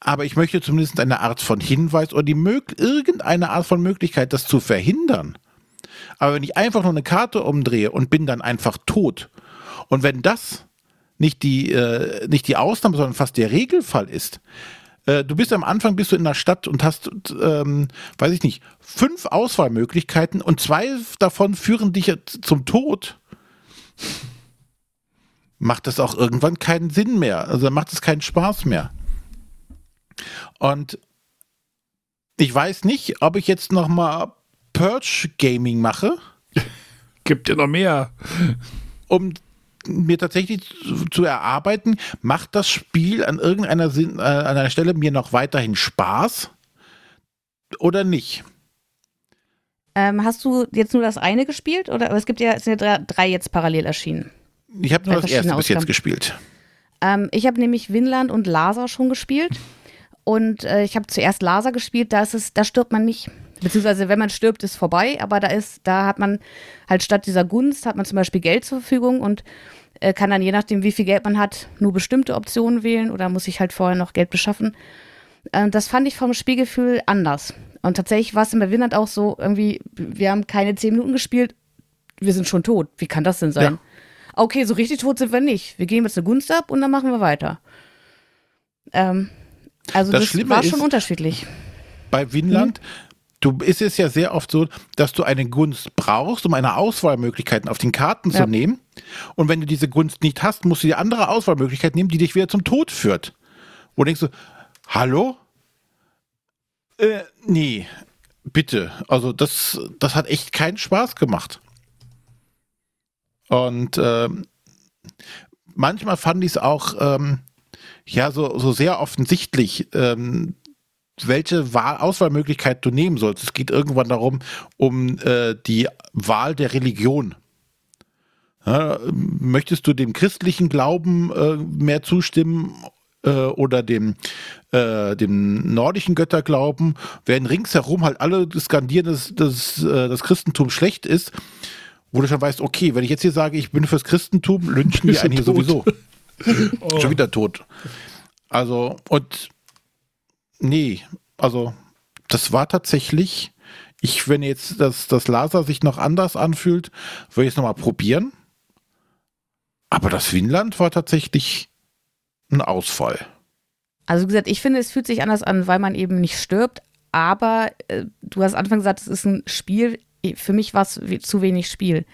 [SPEAKER 3] aber ich möchte zumindest eine Art von Hinweis oder die irgendeine Art von Möglichkeit, das zu verhindern. Aber wenn ich einfach nur eine Karte umdrehe und bin dann einfach tot, und wenn das nicht die, äh, nicht die Ausnahme, sondern fast der Regelfall ist, äh, du bist am Anfang bist du in der Stadt und hast, ähm, weiß ich nicht, fünf Auswahlmöglichkeiten und zwei davon führen dich zum Tod, macht das auch irgendwann keinen Sinn mehr. Also macht es keinen Spaß mehr. Und ich weiß nicht, ob ich jetzt noch mal Purge Gaming mache.
[SPEAKER 2] Gibt ja noch mehr.
[SPEAKER 3] Um mir tatsächlich zu, zu, erarbeiten, macht das Spiel an irgendeiner Sinn, äh, an einer Stelle mir noch weiterhin Spaß oder nicht?
[SPEAKER 1] Ähm, hast du jetzt nur das eine gespielt oder es gibt ja, es sind ja drei, drei jetzt parallel erschienen?
[SPEAKER 3] Ich habe nur das erste bis jetzt gespielt.
[SPEAKER 1] Ähm, ich habe nämlich Winland und Lasa schon gespielt. Und äh, ich habe zuerst Laser gespielt, da ist es, da stirbt man nicht. Beziehungsweise wenn man stirbt, ist vorbei, aber da ist, da hat man halt statt dieser Gunst hat man zum Beispiel Geld zur Verfügung und äh, kann dann je nachdem, wie viel Geld man hat, nur bestimmte Optionen wählen oder muss sich halt vorher noch Geld beschaffen. Äh, das fand ich vom Spielgefühl anders. Und tatsächlich war es in Berlin auch so, irgendwie, wir haben keine zehn Minuten gespielt, wir sind schon tot. Wie kann das denn sein? Ja. Okay, so richtig tot sind wir nicht. Wir geben jetzt eine Gunst ab und dann machen wir weiter. Ähm, also das, das war schon unterschiedlich.
[SPEAKER 3] Bei Winland, mhm. du ist es ja sehr oft so, dass du eine Gunst brauchst, um eine Auswahlmöglichkeiten auf den Karten ja. zu nehmen. Und wenn du diese Gunst nicht hast, musst du die andere Auswahlmöglichkeit nehmen, die dich wieder zum Tod führt. Wo denkst du, hallo? Äh, nee, bitte. Also das, das hat echt keinen Spaß gemacht. Und äh, manchmal fand ich es auch ähm, ja so, so sehr offensichtlich, ähm, welche Wahl Auswahlmöglichkeit du nehmen sollst. Es geht irgendwann darum, um äh, die Wahl der Religion. Ja, möchtest du dem christlichen Glauben äh, mehr zustimmen äh, oder dem, äh, dem nordischen Götterglauben? Werden ringsherum halt alle skandieren, dass, dass äh, das Christentum schlecht ist, wo du schon weißt, okay, wenn ich jetzt hier sage, ich bin fürs Christentum, lynchen die einen hier sowieso. oh. Schon wieder tot. Also, und nee, also das war tatsächlich, ich, wenn jetzt das, das Laser sich noch anders anfühlt, würde ich es nochmal probieren. Aber das Winland war tatsächlich ein Ausfall.
[SPEAKER 1] Also wie gesagt, ich finde, es fühlt sich anders an, weil man eben nicht stirbt. Aber äh, du hast Anfang gesagt, es ist ein Spiel. Für mich war es zu wenig Spiel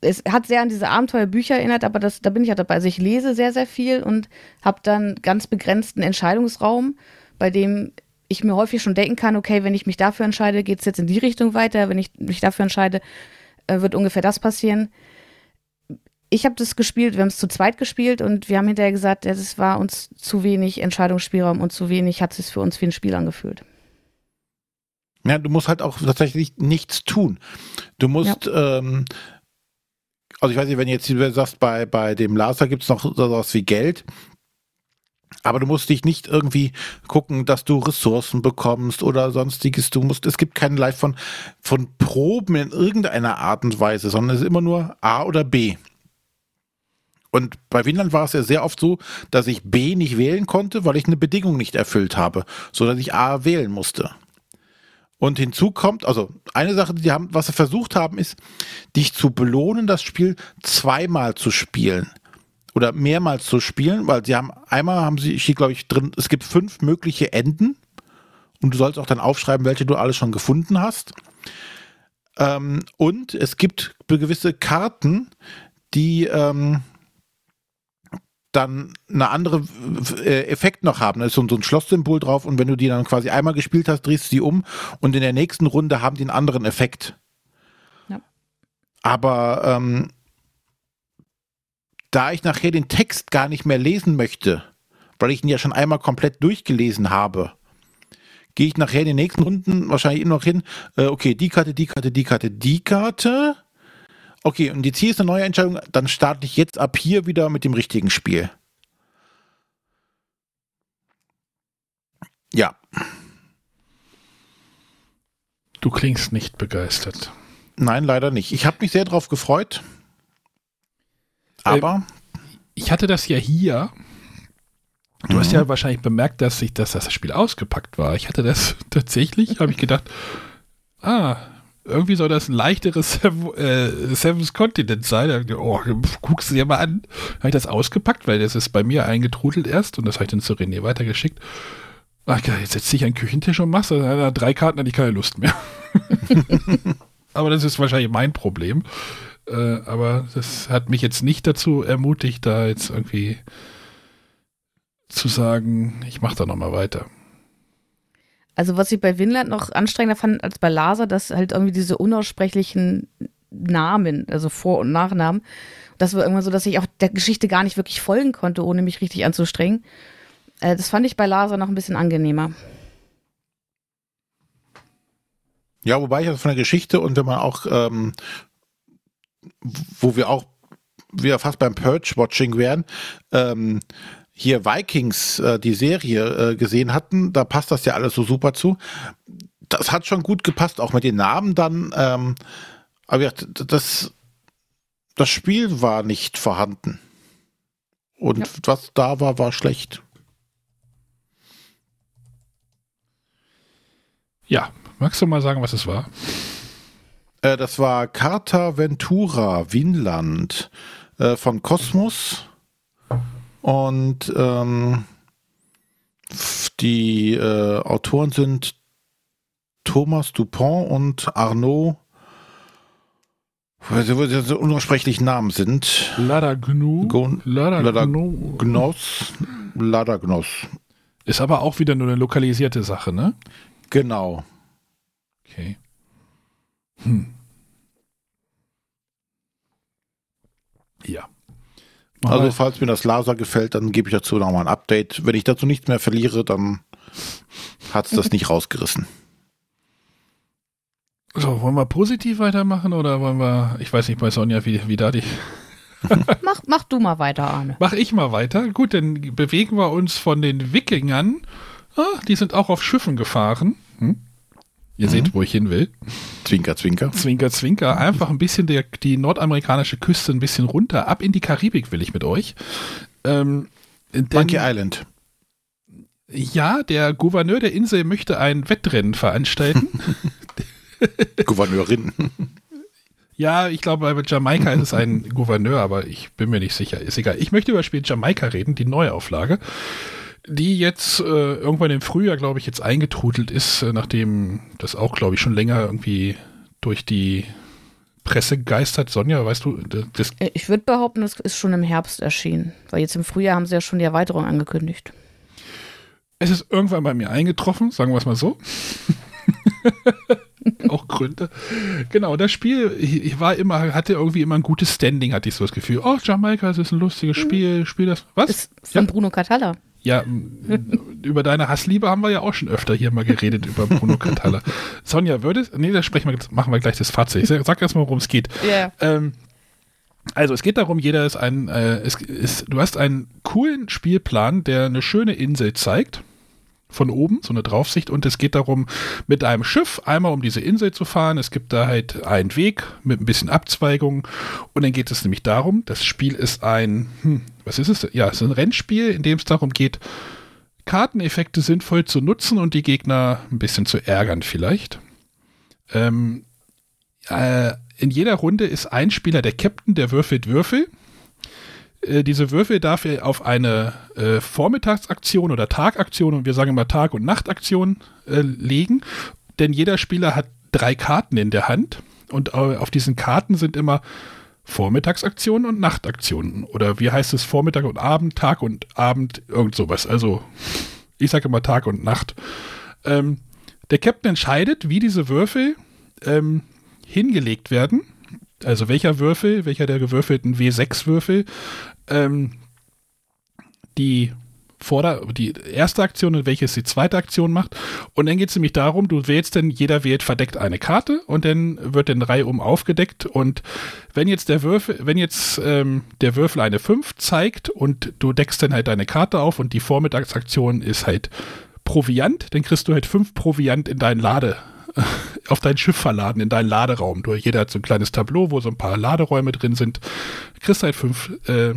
[SPEAKER 1] es hat sehr an diese Abenteuerbücher erinnert, aber das, da bin ich ja dabei. Also ich lese sehr, sehr viel und habe dann ganz begrenzten Entscheidungsraum, bei dem ich mir häufig schon denken kann, okay, wenn ich mich dafür entscheide, geht es jetzt in die Richtung weiter. Wenn ich mich dafür entscheide, äh, wird ungefähr das passieren. Ich habe das gespielt, wir haben es zu zweit gespielt und wir haben hinterher gesagt, es war uns zu wenig Entscheidungsspielraum und zu wenig hat es für uns wie ein Spiel angefühlt.
[SPEAKER 3] Ja, du musst halt auch tatsächlich nichts tun. Du musst ja. ähm, also ich weiß nicht, wenn jetzt du sagst, bei, bei dem Laser gibt es noch sowas wie Geld. Aber du musst dich nicht irgendwie gucken, dass du Ressourcen bekommst oder sonstiges. Du musst, es gibt keinen Live von, von Proben in irgendeiner Art und Weise, sondern es ist immer nur A oder B. Und bei Winland war es ja sehr oft so, dass ich B nicht wählen konnte, weil ich eine Bedingung nicht erfüllt habe, sondern ich A wählen musste. Und hinzu kommt, also eine Sache, die haben, was sie versucht haben, ist, dich zu belohnen, das Spiel zweimal zu spielen. oder mehrmals zu spielen, weil sie haben einmal haben sie, steht glaube ich drin, es gibt fünf mögliche Enden und du sollst auch dann aufschreiben, welche du alles schon gefunden hast. Ähm, und es gibt gewisse Karten, die ähm, dann eine andere äh, Effekt noch haben. Da ist so, so ein Schlosssymbol drauf und wenn du die dann quasi einmal gespielt hast, drehst du sie um und in der nächsten Runde haben die einen anderen Effekt.
[SPEAKER 1] Ja.
[SPEAKER 3] Aber ähm, da ich nachher den Text gar nicht mehr lesen möchte, weil ich ihn ja schon einmal komplett durchgelesen habe, gehe ich nachher in den nächsten Runden wahrscheinlich immer noch hin, äh, okay, die Karte, die Karte, die Karte, die Karte. Okay, und jetzt hier ist eine neue Entscheidung, dann starte ich jetzt ab hier wieder mit dem richtigen Spiel. Ja.
[SPEAKER 2] Du klingst nicht begeistert.
[SPEAKER 3] Nein, leider nicht. Ich habe mich sehr darauf gefreut. Aber.
[SPEAKER 2] Äh, ich hatte das ja hier. Du mhm. hast ja wahrscheinlich bemerkt, dass ich, dass das Spiel ausgepackt war. Ich hatte das tatsächlich, habe ich gedacht, ah, irgendwie soll das ein leichteres Seven, äh, Seven's Continent sein. Oh, guckst du dir mal an. Habe ich das ausgepackt, weil das ist bei mir eingetrudelt erst und das habe ich dann zu René weitergeschickt. Ach, jetzt setze ich den Küchentisch und machst das. Drei Karten hatte ich keine Lust mehr. aber das ist wahrscheinlich mein Problem. Äh, aber das hat mich jetzt nicht dazu ermutigt, da jetzt irgendwie zu sagen, ich mache da nochmal weiter.
[SPEAKER 1] Also was ich bei Winland noch anstrengender fand als bei Laser, dass halt irgendwie diese unaussprechlichen Namen, also Vor- und Nachnamen, das war irgendwann so, dass ich auch der Geschichte gar nicht wirklich folgen konnte, ohne mich richtig anzustrengen. Äh, das fand ich bei Laser noch ein bisschen angenehmer.
[SPEAKER 3] Ja, wobei ich also von der Geschichte und wenn man auch, ähm, wo wir auch wieder fast beim Purge-Watching wären, ähm, hier Vikings, äh, die Serie äh, gesehen hatten, da passt das ja alles so super zu. Das hat schon gut gepasst, auch mit den Namen dann. Ähm, aber ja, das, das Spiel war nicht vorhanden. Und ja. was da war, war schlecht.
[SPEAKER 2] Ja, magst du mal sagen, was es war?
[SPEAKER 3] Äh, das war Carta Ventura, Vinland äh, von Kosmos. Und ähm, die äh, Autoren sind Thomas Dupont und Arnaud, weil sie so unaussprechliche Namen sind.
[SPEAKER 2] Lada Gnu.
[SPEAKER 3] Lada, Lada Gnos. Lada Gnos.
[SPEAKER 2] Ist aber auch wieder nur eine lokalisierte Sache, ne?
[SPEAKER 3] Genau.
[SPEAKER 2] Okay. Hm. Ja.
[SPEAKER 3] Also falls mir das Laser gefällt, dann gebe ich dazu nochmal ein Update. Wenn ich dazu nichts mehr verliere, dann hat es das nicht rausgerissen.
[SPEAKER 2] So, wollen wir positiv weitermachen oder wollen wir, ich weiß nicht bei Sonja, wie, wie da die...
[SPEAKER 1] mach, mach du mal weiter, Arne.
[SPEAKER 2] Mach ich mal weiter. Gut, dann bewegen wir uns von den Wikingern. Ah, die sind auch auf Schiffen gefahren. Hm? Ihr mhm. seht, wo ich hin will.
[SPEAKER 3] Zwinker, zwinker.
[SPEAKER 2] Zwinker, zwinker. Einfach ein bisschen der, die nordamerikanische Küste ein bisschen runter. Ab in die Karibik will ich mit euch.
[SPEAKER 3] Ähm, Monkey Island.
[SPEAKER 2] Ja, der Gouverneur der Insel möchte ein Wettrennen veranstalten.
[SPEAKER 3] Gouverneurin.
[SPEAKER 2] Ja, ich glaube, bei Jamaika ist es ein Gouverneur, aber ich bin mir nicht sicher. Ist egal. Ich möchte über das Spiel Jamaika reden, die Neuauflage die jetzt äh, irgendwann im Frühjahr, glaube ich, jetzt eingetrudelt ist, äh, nachdem das auch, glaube ich, schon länger irgendwie durch die Presse geistert. Sonja, weißt du, das
[SPEAKER 1] äh, Ich würde behaupten, es ist schon im Herbst erschienen, weil jetzt im Frühjahr haben sie ja schon die Erweiterung angekündigt.
[SPEAKER 2] Es ist irgendwann bei mir eingetroffen, sagen wir es mal so. auch Gründe. Genau, das Spiel ich war immer, hatte irgendwie immer ein gutes Standing, hatte ich so das Gefühl. Oh, Jamaika, es ist ein lustiges mhm. Spiel, spiel das. Was?
[SPEAKER 1] Ist von ja? Bruno Catalla.
[SPEAKER 2] Ja, über deine Hassliebe haben wir ja auch schon öfter hier mal geredet, über Bruno Catalla. Sonja, würdest, nee, da sprechen wir, machen wir gleich das Fazit. Ich sag erstmal, worum es geht.
[SPEAKER 1] Yeah.
[SPEAKER 2] Ähm, also es geht darum, jeder ist ein, äh, es ist, du hast einen coolen Spielplan, der eine schöne Insel zeigt von oben, so eine Draufsicht. Und es geht darum, mit einem Schiff einmal um diese Insel zu fahren. Es gibt da halt einen Weg mit ein bisschen Abzweigung. Und dann geht es nämlich darum, das Spiel ist ein, hm, was ist es? Ja, es ist ein Rennspiel, in dem es darum geht, Karteneffekte sinnvoll zu nutzen und die Gegner ein bisschen zu ärgern vielleicht. Ähm, äh, in jeder Runde ist ein Spieler der Captain, der würfelt Würfel äh, diese Würfel darf er auf eine äh, Vormittagsaktion oder Tagaktion und wir sagen immer Tag- und Nachtaktion äh, legen, denn jeder Spieler hat drei Karten in der Hand und äh, auf diesen Karten sind immer Vormittagsaktionen und Nachtaktionen. Oder wie heißt es Vormittag und Abend, Tag und Abend, irgend sowas. Also ich sage immer Tag und Nacht. Ähm, der Captain entscheidet, wie diese Würfel ähm, hingelegt werden. Also welcher Würfel, welcher der gewürfelten W6-Würfel ähm, die Vorder die erste Aktion und welches die zweite Aktion macht. Und dann geht es nämlich darum, du wählst denn, jeder wählt verdeckt eine Karte und dann wird in Reihe um aufgedeckt. Und wenn jetzt der Würfel, wenn jetzt ähm, der Würfel eine 5 zeigt und du deckst dann halt deine Karte auf und die Vormittagsaktion ist halt Proviant, dann kriegst du halt 5 Proviant in deinen Lade, auf dein Schiff verladen, in deinen Laderaum. Du, jeder hat so ein kleines Tableau, wo so ein paar Laderäume drin sind. Du kriegst halt 5 äh,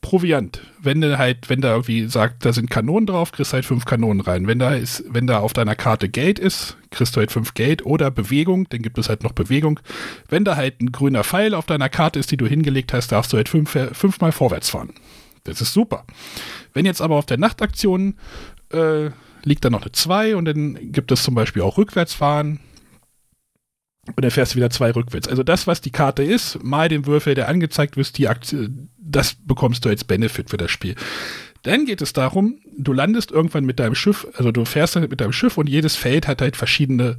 [SPEAKER 2] Proviant. Wenn du halt, wenn da irgendwie sagt, da sind Kanonen drauf, kriegst halt fünf Kanonen rein. Wenn da ist, wenn da auf deiner Karte Geld ist, kriegst du halt fünf Geld oder Bewegung, dann gibt es halt noch Bewegung. Wenn da halt ein grüner Pfeil auf deiner Karte ist, die du hingelegt hast, darfst du halt fünf, fünfmal vorwärts fahren. Das ist super. Wenn jetzt aber auf der Nachtaktion äh, liegt da noch eine 2 und dann gibt es zum Beispiel auch Rückwärtsfahren, und dann fährst du wieder zwei rückwärts. Also das, was die Karte ist, mal den Würfel, der angezeigt wird, die Aktie, das bekommst du als Benefit für das Spiel. Dann geht es darum, du landest irgendwann mit deinem Schiff, also du fährst dann mit deinem Schiff und jedes Feld hat halt verschiedene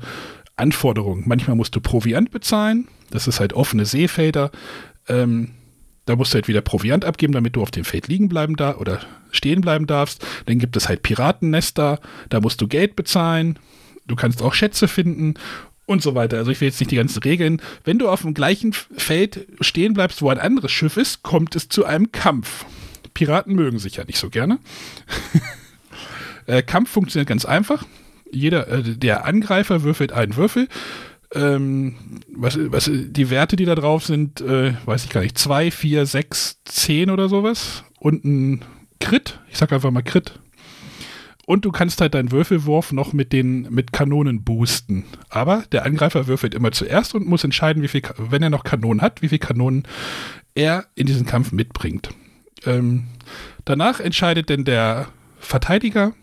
[SPEAKER 2] Anforderungen. Manchmal musst du Proviant bezahlen, das ist halt offene Seefelder. Ähm, da musst du halt wieder Proviant abgeben, damit du auf dem Feld liegen bleiben da oder stehen bleiben darfst. Dann gibt es halt Piratennester, da musst du Geld bezahlen. Du kannst auch Schätze finden und so weiter. Also ich will jetzt nicht die ganzen Regeln. Wenn du auf dem gleichen Feld stehen bleibst, wo ein anderes Schiff ist, kommt es zu einem Kampf. Piraten mögen sich ja nicht so gerne. äh, Kampf funktioniert ganz einfach. Jeder, äh, der Angreifer würfelt einen Würfel. Ähm, was, was, die Werte, die da drauf sind, äh, weiß ich gar nicht, 2, 4, 6, 10 oder sowas. Und ein Crit, ich sag einfach mal Crit, und du kannst halt deinen Würfelwurf noch mit den mit Kanonen boosten. Aber der Angreifer würfelt immer zuerst und muss entscheiden, wie viel, wenn er noch Kanonen hat, wie viel Kanonen er in diesen Kampf mitbringt. Ähm, danach entscheidet denn der Verteidiger,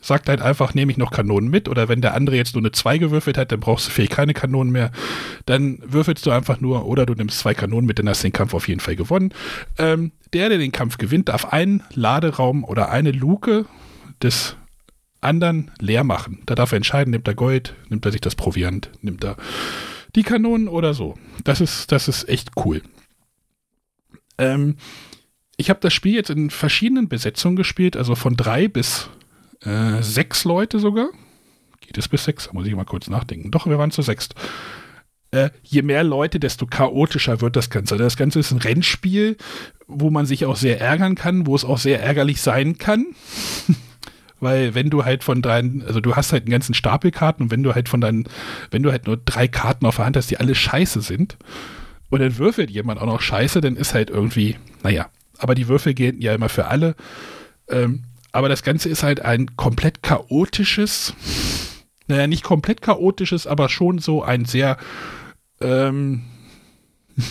[SPEAKER 2] sagt halt einfach, nehme ich noch Kanonen mit. Oder wenn der andere jetzt nur eine 2 gewürfelt hat, dann brauchst du vielleicht keine Kanonen mehr. Dann würfelst du einfach nur, oder du nimmst zwei Kanonen mit, dann hast du den Kampf auf jeden Fall gewonnen. Ähm, der, der den Kampf gewinnt, darf einen Laderaum oder eine Luke des anderen leer machen. Da darf er entscheiden, nimmt er Gold, nimmt er sich das Proviant, nimmt er die Kanonen oder so. Das ist, das ist echt cool. Ähm, ich habe das Spiel jetzt in verschiedenen Besetzungen gespielt, also von drei bis äh, sechs Leute sogar. Geht es bis sechs? Da muss ich mal kurz nachdenken. Doch, wir waren zu sechst. Äh, je mehr Leute, desto chaotischer wird das Ganze. Das Ganze ist ein Rennspiel, wo man sich auch sehr ärgern kann, wo es auch sehr ärgerlich sein kann. weil wenn du halt von deinen, also du hast halt einen ganzen Stapel Karten und wenn du halt von deinen, wenn du halt nur drei Karten auf der Hand hast, die alle scheiße sind und dann würfelt jemand auch noch scheiße, dann ist halt irgendwie, naja, aber die Würfel gelten ja immer für alle. Ähm, aber das Ganze ist halt ein komplett chaotisches, naja, nicht komplett chaotisches, aber schon so ein sehr ähm,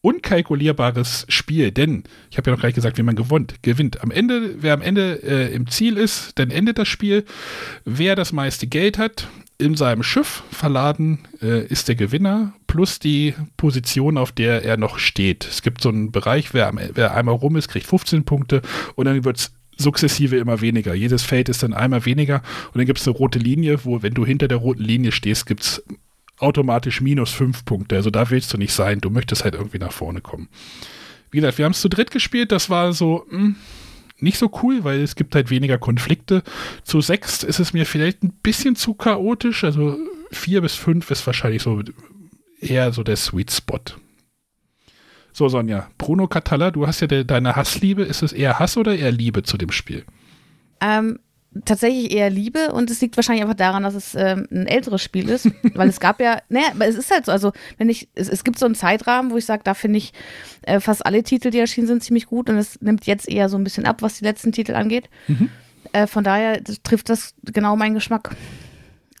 [SPEAKER 2] unkalkulierbares Spiel, denn ich habe ja noch gleich gesagt, wie man gewohnt, gewinnt. Am Ende, wer am Ende äh, im Ziel ist, dann endet das Spiel. Wer das meiste Geld hat in seinem Schiff verladen, äh, ist der Gewinner plus die Position, auf der er noch steht. Es gibt so einen Bereich, wer, wer einmal rum ist, kriegt 15 Punkte und dann wird es sukzessive immer weniger. Jedes Feld ist dann einmal weniger und dann gibt es eine rote Linie, wo, wenn du hinter der roten Linie stehst, gibt es automatisch minus fünf Punkte. Also da willst du nicht sein. Du möchtest halt irgendwie nach vorne kommen. Wie gesagt, wir haben es zu dritt gespielt. Das war so mh, hm, nicht so cool, weil es gibt halt weniger Konflikte. Zu sechst ist es mir vielleicht ein bisschen zu chaotisch. Also vier bis fünf ist wahrscheinlich so eher so der Sweet Spot. So, Sonja, Bruno Catalla, du hast ja de deine Hassliebe. Ist es eher Hass oder eher Liebe zu dem Spiel?
[SPEAKER 1] Ähm, tatsächlich eher liebe und es liegt wahrscheinlich einfach daran, dass es ähm, ein älteres Spiel ist, weil es gab ja, naja, aber es ist halt so, also wenn ich, es, es gibt so einen Zeitrahmen, wo ich sage, da finde ich äh, fast alle Titel, die erschienen sind, ziemlich gut und es nimmt jetzt eher so ein bisschen ab, was die letzten Titel angeht. Mhm. Äh, von daher das trifft das genau meinen Geschmack.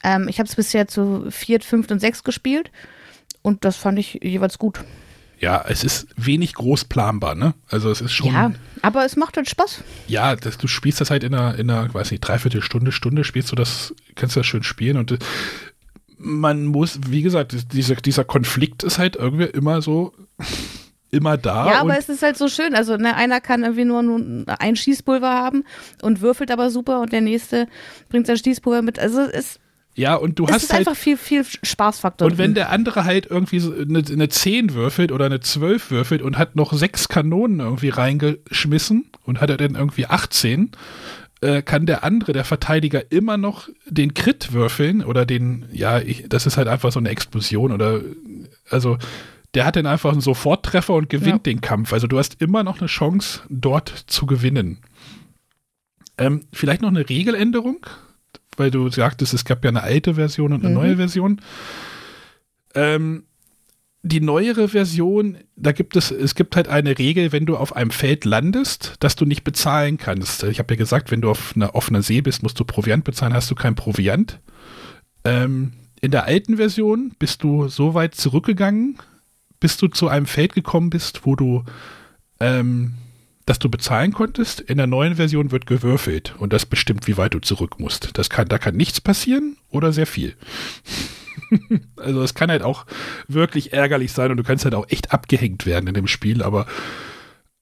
[SPEAKER 1] Ähm, ich habe es bisher zu viert, fünft und sechs gespielt und das fand ich jeweils gut.
[SPEAKER 2] Ja, es ist wenig groß planbar, ne? Also es ist schon.
[SPEAKER 1] Ja, aber es macht halt Spaß.
[SPEAKER 2] Ja, das, du spielst das halt in einer, in einer, weiß nicht, Dreiviertelstunde, Stunde spielst du das, kannst du das schön spielen und äh, man muss, wie gesagt, dieser, dieser Konflikt ist halt irgendwie immer so, immer da.
[SPEAKER 1] Ja, aber es ist halt so schön. Also ne, einer kann irgendwie nur, nur ein Schießpulver haben und würfelt aber super und der nächste bringt sein Schießpulver mit. Also es
[SPEAKER 2] ja, und du
[SPEAKER 1] es
[SPEAKER 2] hast
[SPEAKER 1] ist
[SPEAKER 2] halt.
[SPEAKER 1] einfach viel, viel Spaßfaktor.
[SPEAKER 2] Und wenn
[SPEAKER 1] drin.
[SPEAKER 2] der andere halt irgendwie eine, eine 10 würfelt oder eine 12 würfelt und hat noch sechs Kanonen irgendwie reingeschmissen und hat er dann irgendwie 18, äh, kann der andere, der Verteidiger, immer noch den Crit würfeln oder den, ja, ich, das ist halt einfach so eine Explosion oder, also, der hat dann einfach einen Soforttreffer und gewinnt
[SPEAKER 1] Ja.
[SPEAKER 2] den Kampf. Also du hast immer noch eine Chance, dort zu gewinnen. Ähm, vielleicht noch eine Regeländerung, weil du sagtest, es gab ja eine alte Version und eine
[SPEAKER 1] Mhm.
[SPEAKER 2] neue Version. Ähm, die neuere Version, da gibt es, es gibt halt eine Regel, wenn du auf einem Feld landest, dass du nicht bezahlen kannst. Ich habe ja gesagt, wenn du auf einer offener See bist, musst du Proviant bezahlen, hast du kein Proviant. Ähm, in der alten Version bist du so weit zurückgegangen, bis du zu einem Feld gekommen bist, wo du, ähm, dass du bezahlen konntest. In der neuen Version wird gewürfelt und das bestimmt, wie weit du zurück musst. Das kann, da kann nichts passieren oder sehr viel. also es kann halt auch wirklich ärgerlich sein und du kannst halt auch echt abgehängt werden in dem Spiel, aber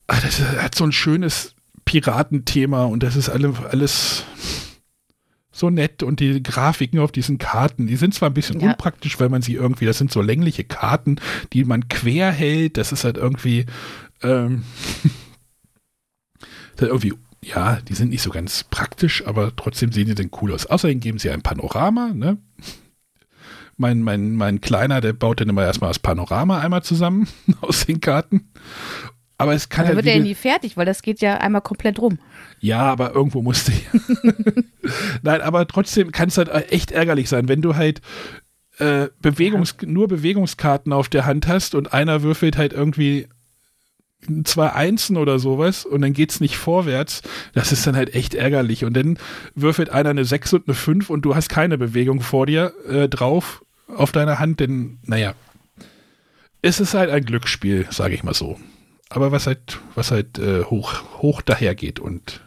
[SPEAKER 2] ah, das hat so ein schönes Piratenthema und das ist alle, alles so nett und die Grafiken auf diesen Karten, die sind zwar ein bisschen
[SPEAKER 1] Ja.
[SPEAKER 2] unpraktisch, weil man sie irgendwie, das sind so längliche Karten, die man quer hält, das ist halt irgendwie, ähm, das irgendwie, ja, die sind nicht so ganz praktisch, aber trotzdem sehen die dann cool aus. Außerdem geben sie ein Panorama, ne? Mein, mein, mein Kleiner, der baut dann immer erstmal das Panorama einmal zusammen aus den Karten. Aber es kann
[SPEAKER 1] Aber
[SPEAKER 2] halt
[SPEAKER 1] wird er ja nie fertig, weil das geht ja einmal komplett rum.
[SPEAKER 2] ja, aber irgendwo musste ich. Nein, aber trotzdem kann es halt echt ärgerlich sein, wenn du halt äh, Bewegungs nur Bewegungskarten auf der Hand hast und einer würfelt halt irgendwie zwei Einsen oder sowas und dann geht's nicht vorwärts. Das ist dann halt echt ärgerlich. Und dann würfelt einer eine 6 und eine 5 und du hast keine Bewegung vor dir äh, drauf auf deiner Hand, denn, naja, es ist halt ein Glücksspiel, sage ich mal so. Aber was halt, was halt äh, hoch, hoch dahergeht und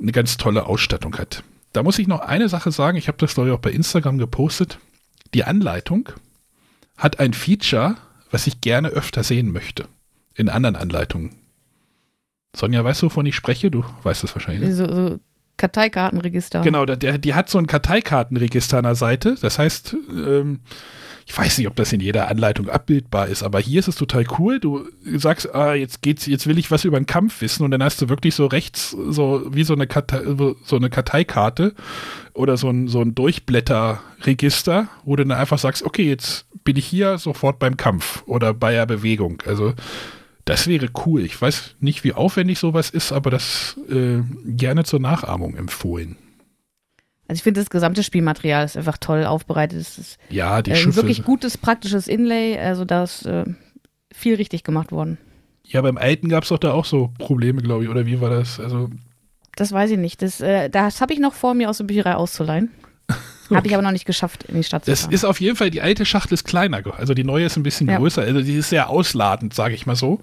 [SPEAKER 2] eine ganz tolle Ausstattung hat. Da muss ich noch eine Sache sagen, ich habe das glaube ich auch bei Instagram gepostet. Die Anleitung hat ein Feature, was ich gerne öfter sehen möchte. In anderen Anleitungen. Sonja, weißt du, wovon ich spreche? Du weißt es wahrscheinlich. ne?
[SPEAKER 1] So, so Karteikartenregister.
[SPEAKER 2] Genau, der, die hat so ein Karteikartenregister an der Seite. Das heißt, ähm, ich weiß nicht, ob das in jeder Anleitung abbildbar ist, aber hier ist es total cool. Du sagst, ah, jetzt geht's, jetzt will ich was über den Kampf wissen und dann hast du wirklich so rechts so wie so eine, Kartei, so eine Karteikarte oder so ein, so ein Durchblätterregister, wo du dann einfach sagst, okay, jetzt bin ich hier sofort beim Kampf oder bei der Bewegung. Also das wäre cool. Ich weiß nicht, wie aufwendig sowas ist, aber das äh, gerne zur Nachahmung empfohlen.
[SPEAKER 1] Also ich finde, das gesamte Spielmaterial ist einfach toll aufbereitet. Es ist
[SPEAKER 2] Ja, die
[SPEAKER 1] äh, ein
[SPEAKER 2] Schiffe.
[SPEAKER 1] wirklich gutes, praktisches Inlay. Also da ist äh, viel richtig gemacht worden.
[SPEAKER 2] Ja, beim Alten gab es doch da auch so Probleme, glaube ich, oder wie war das? Also,
[SPEAKER 1] Das weiß ich nicht. Das, äh, das habe ich noch vor, mir aus der Bücherei auszuleihen. Habe ich aber noch nicht geschafft, in die Stadt zu
[SPEAKER 2] das
[SPEAKER 1] fahren.
[SPEAKER 2] ist auf jeden Fall, die alte Schachtel ist kleiner. Also die neue ist ein bisschen
[SPEAKER 1] Ja.
[SPEAKER 2] größer. Also die ist sehr ausladend, sage ich mal so.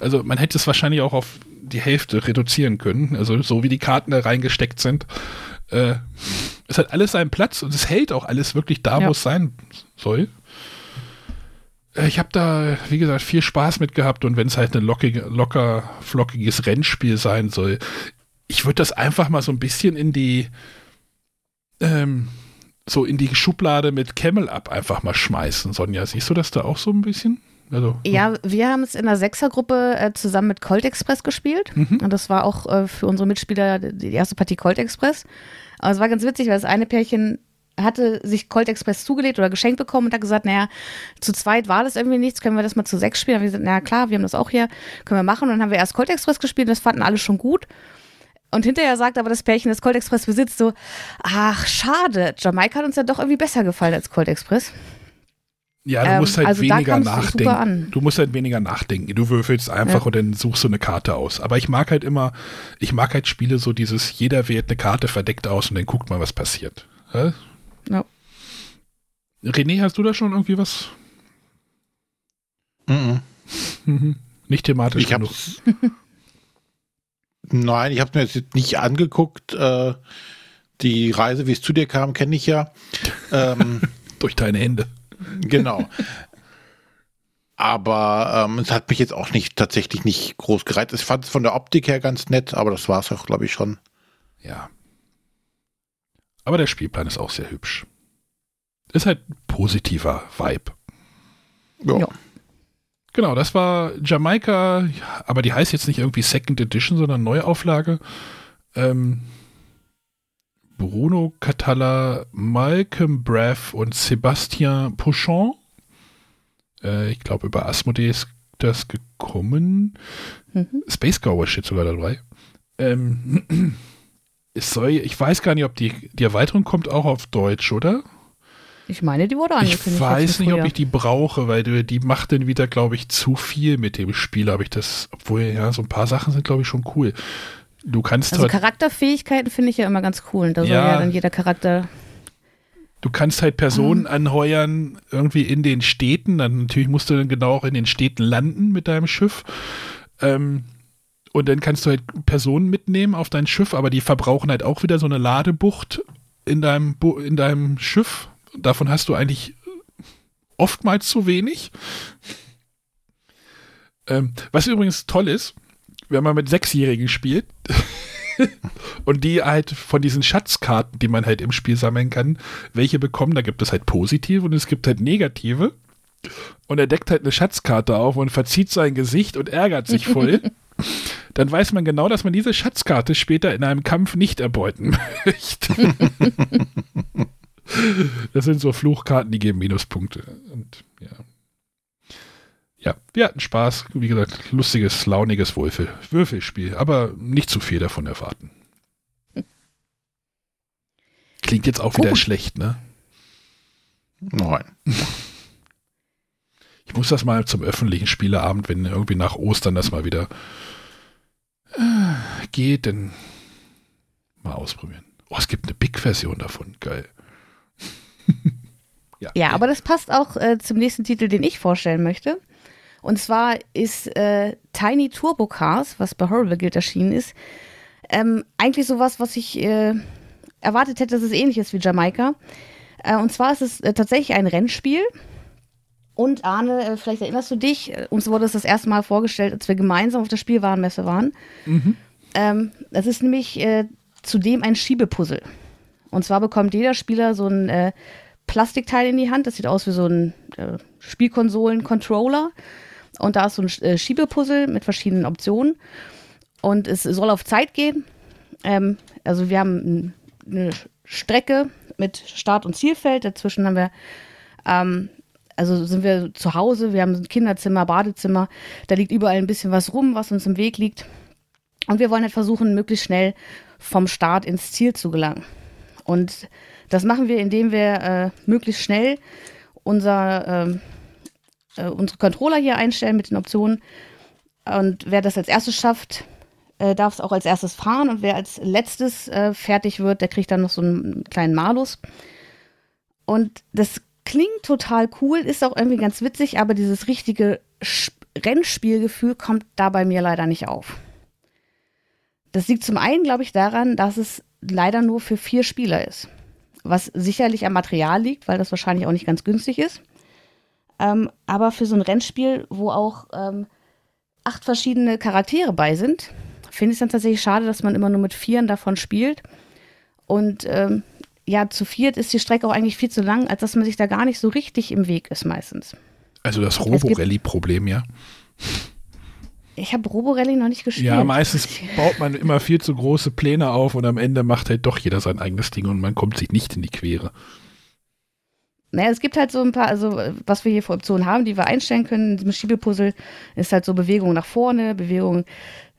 [SPEAKER 2] Also man hätte es wahrscheinlich auch auf die Hälfte reduzieren können. Also so wie die Karten da reingesteckt sind. Äh, es hat alles seinen Platz und es hält auch alles wirklich da,
[SPEAKER 1] Ja.
[SPEAKER 2] wo es sein soll. Äh, Ich habe da, wie gesagt, viel Spaß mit gehabt und wenn es halt ein lockige, locker, flockiges Rennspiel sein soll, ich würde das einfach mal so ein bisschen in die, ähm, so in die Schublade mit Camel Up einfach mal schmeißen. Sonja, siehst du das da auch so ein bisschen? Also,
[SPEAKER 1] Ja, wir haben es in der Sechsergruppe äh, zusammen mit Colt Express gespielt.
[SPEAKER 2] Mhm.
[SPEAKER 1] Und das war auch äh, für unsere Mitspieler die erste Partie Colt Express. Aber es war ganz witzig, weil das eine Pärchen hatte sich Colt Express zugelegt oder geschenkt bekommen und hat gesagt, naja, zu zweit war das irgendwie nichts, können wir das mal zu sechs spielen? Und wir gesagt, naja klar, wir haben das auch hier, können wir machen. Und dann haben wir erst Colt Express gespielt und das fanden alle schon gut. Und hinterher sagt aber das Pärchen, das Colt Express besitzt, so, ach, schade, Jamaika hat uns ja doch irgendwie besser gefallen als Colt Express.
[SPEAKER 2] ja, du
[SPEAKER 1] Ähm,
[SPEAKER 2] musst halt
[SPEAKER 1] also
[SPEAKER 2] weniger nachdenken.
[SPEAKER 1] an.
[SPEAKER 2] Du musst halt weniger nachdenken. Du würfelst einfach
[SPEAKER 1] Ja.
[SPEAKER 2] und dann suchst du eine Karte aus. Aber ich mag halt immer, ich mag halt Spiele so dieses, jeder wählt eine Karte verdeckt aus und dann guckt mal, was passiert. Hä?
[SPEAKER 1] Ja.
[SPEAKER 2] René, hast du da schon irgendwie was?
[SPEAKER 3] Mhm.
[SPEAKER 2] Nicht thematisch
[SPEAKER 3] Ich hab's. Nein, ich habe mir jetzt nicht angeguckt. Äh, die Reise, wie es zu dir kam, kenne ich ja. Ähm,
[SPEAKER 2] Durch deine Hände.
[SPEAKER 3] genau. Aber ähm, es hat mich jetzt auch nicht tatsächlich nicht groß gereizt. Ich fand es von der Optik her ganz nett, aber das war es auch, glaube ich, schon.
[SPEAKER 2] Ja. Aber der Spielplan ist auch sehr hübsch. Ist halt ein positiver Vibe.
[SPEAKER 3] Ja.
[SPEAKER 1] Ja.
[SPEAKER 2] Genau, das war Jamaika, aber die heißt jetzt nicht irgendwie Second Edition, sondern Neuauflage. Ähm, Bruno Catalla, Malcolm Braff und Sebastien Pouchon. Äh, ich glaube, über Asmodee ist das gekommen.
[SPEAKER 1] Mhm.
[SPEAKER 2] Space Gower steht sogar dabei. Ähm, es soll, ich weiß gar nicht, ob die, die Erweiterung kommt auch auf Deutsch, oder?
[SPEAKER 1] Ich meine, die wurde
[SPEAKER 2] Ich
[SPEAKER 1] angekündigt.
[SPEAKER 2] weiß
[SPEAKER 1] letzten
[SPEAKER 2] nicht, ob
[SPEAKER 1] Frühjahr.
[SPEAKER 2] ich die brauche, weil die, die macht dann wieder, glaube ich, zu viel mit dem Spiel. Habe ich das, obwohl ja, so ein paar Sachen sind, glaube ich, schon cool. Du kannst
[SPEAKER 1] Also
[SPEAKER 2] halt,
[SPEAKER 1] Charakterfähigkeiten finde ich ja immer ganz cool. Da soll
[SPEAKER 2] Ja.
[SPEAKER 1] dann jeder Charakter.
[SPEAKER 2] du kannst halt Personen anheuern, irgendwie in den Städten. Dann natürlich musst du dann genau auch in den Städten landen mit deinem Schiff. Ähm, und dann kannst du halt Personen mitnehmen auf dein Schiff, aber die verbrauchen halt auch wieder so eine Ladebucht in deinem, Bu in deinem Schiff. Davon hast du eigentlich oftmals zu wenig. Ähm, was übrigens toll ist, wenn man mit Sechsjährigen spielt und die halt von diesen Schatzkarten, die man halt im Spiel sammeln kann, welche bekommen, da gibt es halt positive und es gibt halt negative. Und er deckt halt eine Schatzkarte auf und verzieht sein Gesicht und ärgert sich voll. Dann weiß man genau, dass man diese Schatzkarte später in einem Kampf nicht erbeuten möchte. Das sind so Fluchkarten, die geben Minuspunkte. Und ja. Ja, wir hatten Spaß. Wie gesagt, lustiges, launiges Würfel Würfelspiel, aber nicht zu viel davon erwarten. Klingt jetzt auch wieder
[SPEAKER 1] Gut.
[SPEAKER 2] schlecht, ne?
[SPEAKER 3] Nein.
[SPEAKER 2] Ich muss das mal zum öffentlichen Spieleabend, wenn irgendwie nach Ostern das mal wieder äh, geht, dann mal ausprobieren. Oh, es gibt eine Big-Version davon. Geil.
[SPEAKER 1] Ja, aber das passt auch äh, zum nächsten Titel, den ich vorstellen möchte. Und zwar ist äh, Tiny Turbo Cars, was bei Horrible Guild erschienen ist, ähm, eigentlich sowas, was ich äh, erwartet hätte, dass es ähnlich ist wie Jamaika. Äh, und zwar ist es äh, tatsächlich ein Rennspiel. Und Arne, äh, vielleicht erinnerst du dich, uns wurde es das erste Mal vorgestellt, als wir gemeinsam auf der Spielwarenmesse waren. Ähm, das ist nämlich zudem ein Schiebepuzzle. Und zwar bekommt jeder Spieler so ein äh, Plastikteil in die Hand. Das sieht aus wie so ein äh, Spielkonsolen-Controller. Und da ist so ein äh, Schiebepuzzle mit verschiedenen Optionen. Und es soll auf Zeit gehen. Ähm, also wir haben eine Strecke mit Start- und Zielfeld. Dazwischen haben wir, ähm, also sind wir zu Hause. Wir haben ein Kinderzimmer, Badezimmer. Da liegt überall ein bisschen was rum, was uns im Weg liegt. Und wir wollen halt versuchen, möglichst schnell vom Start ins Ziel zu gelangen. Und das machen wir, indem wir äh, möglichst schnell unser, ähm, äh, unsere Controller hier einstellen mit den Optionen. Und wer das als erstes schafft, äh, darf es auch als erstes fahren. Und wer als letztes äh, fertig wird, der kriegt dann noch so einen kleinen Malus. Und das klingt total cool, ist auch irgendwie ganz witzig, aber dieses richtige Rennspielgefühl kommt da bei mir leider nicht auf. Das liegt zum einen, glaube ich, daran, dass es leider nur für vier Spieler ist. Was sicherlich am Material liegt, weil das wahrscheinlich auch nicht ganz günstig ist. Ähm, aber für so ein Rennspiel, wo auch ähm, acht verschiedene Charaktere bei sind, finde ich es dann tatsächlich schade, dass man immer nur mit vieren davon spielt. Und ähm, ja, zu viert ist die Strecke auch eigentlich viel zu lang, als dass man sich da gar nicht so richtig im Weg ist meistens.
[SPEAKER 2] Also das Roborelli-Problem, ja.
[SPEAKER 1] Ich habe Roborelli noch nicht gespielt.
[SPEAKER 2] Ja, meistens baut man immer viel zu große Pläne auf und am Ende macht halt doch jeder sein eigenes Ding und man kommt sich nicht in die Quere.
[SPEAKER 1] Naja, es gibt halt so ein paar, also was wir hier für Optionen haben, die wir einstellen können diesem Schiebepuzzle, ist halt so Bewegung nach vorne, Bewegung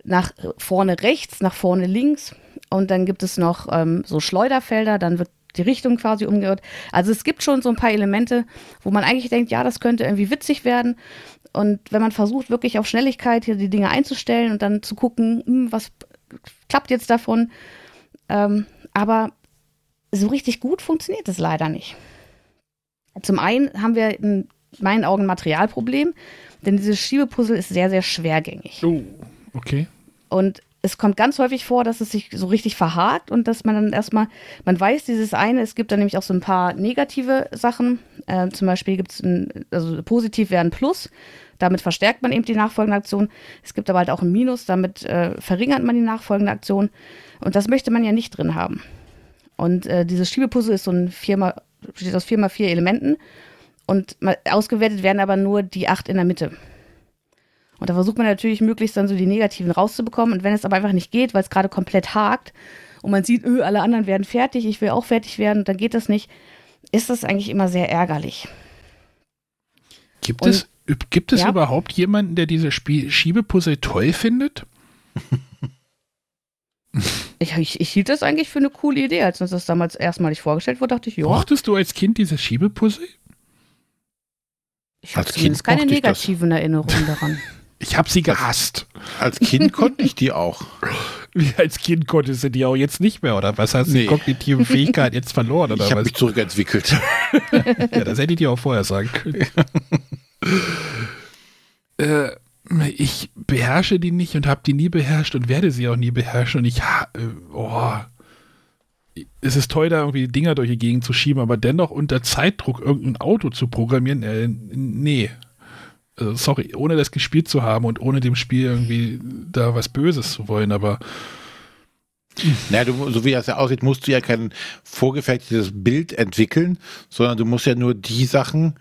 [SPEAKER 1] nach vorne rechts, nach vorne links und dann gibt es noch ähm, so Schleuderfelder, dann wird die Richtung quasi umgehört. Also es gibt schon so ein paar Elemente, wo man eigentlich denkt, ja, das könnte irgendwie witzig werden. Und wenn man versucht, wirklich auf Schnelligkeit hier die Dinge einzustellen und dann zu gucken, hm, was klappt jetzt davon. Ähm, aber so richtig gut funktioniert es leider nicht. Zum einen haben wir in meinen Augen ein Materialproblem, denn dieses Schiebepuzzle ist sehr, sehr schwergängig.
[SPEAKER 2] Oh, okay.
[SPEAKER 1] Und es kommt ganz häufig vor, dass es sich so richtig verhakt und dass man dann erstmal, man weiß dieses eine, es gibt dann nämlich auch so ein paar negative Sachen. Äh, zum Beispiel gibt es, also positiv wäre ein Plus, damit verstärkt man eben die nachfolgende Aktion. Es gibt aber halt auch ein Minus, damit äh, verringert man die nachfolgende Aktion. Und das möchte man ja nicht drin haben. Und äh, dieses Schiebepuzzle ist so ein viermal, besteht aus vier mal vier Elementen. Und ausgewertet werden aber nur die acht in der Mitte. Und da versucht man natürlich möglichst dann so die negativen rauszubekommen. Und wenn es aber einfach nicht geht, weil es gerade komplett hakt und man sieht, öh, alle anderen werden fertig, ich will auch fertig werden, dann geht das nicht, ist das eigentlich immer sehr ärgerlich.
[SPEAKER 2] Gibt und, es, gibt es ja? überhaupt jemanden, der diese Spiel Schiebepuzzle toll findet?
[SPEAKER 1] Ich, ich, ich, hielt das eigentlich für eine coole Idee. Als uns das damals erstmalig vorgestellt wurde, dachte ich, ja.
[SPEAKER 2] Mochtest du als Kind diese Schiebepuzzle?
[SPEAKER 1] Ich habe zumindest keine negativen Erinnerungen daran.
[SPEAKER 2] Ich habe sie gehasst.
[SPEAKER 3] Als Kind konnte ich die auch.
[SPEAKER 2] Wie als Kind konntest du die auch jetzt nicht mehr, oder was? Hast du nee. die kognitive Fähigkeit jetzt verloren, oder
[SPEAKER 3] ich
[SPEAKER 2] habe
[SPEAKER 3] mich zurückentwickelt.
[SPEAKER 2] ja, das hätte ich dir auch vorher sagen können. äh, ich beherrsche die nicht und habe die nie beherrscht und werde sie auch nie beherrschen. Und ich, äh, oh, es ist toll, da irgendwie Dinger durch die Gegend zu schieben, aber dennoch unter Zeitdruck irgendein Auto zu programmieren, äh, nee. Also, sorry, ohne das gespielt zu haben und ohne dem Spiel irgendwie da was Böses zu wollen, aber.
[SPEAKER 3] Naja, du, so wie das ja aussieht, musst du ja kein vorgefertigtes Bild entwickeln, sondern du musst ja nur die Sachen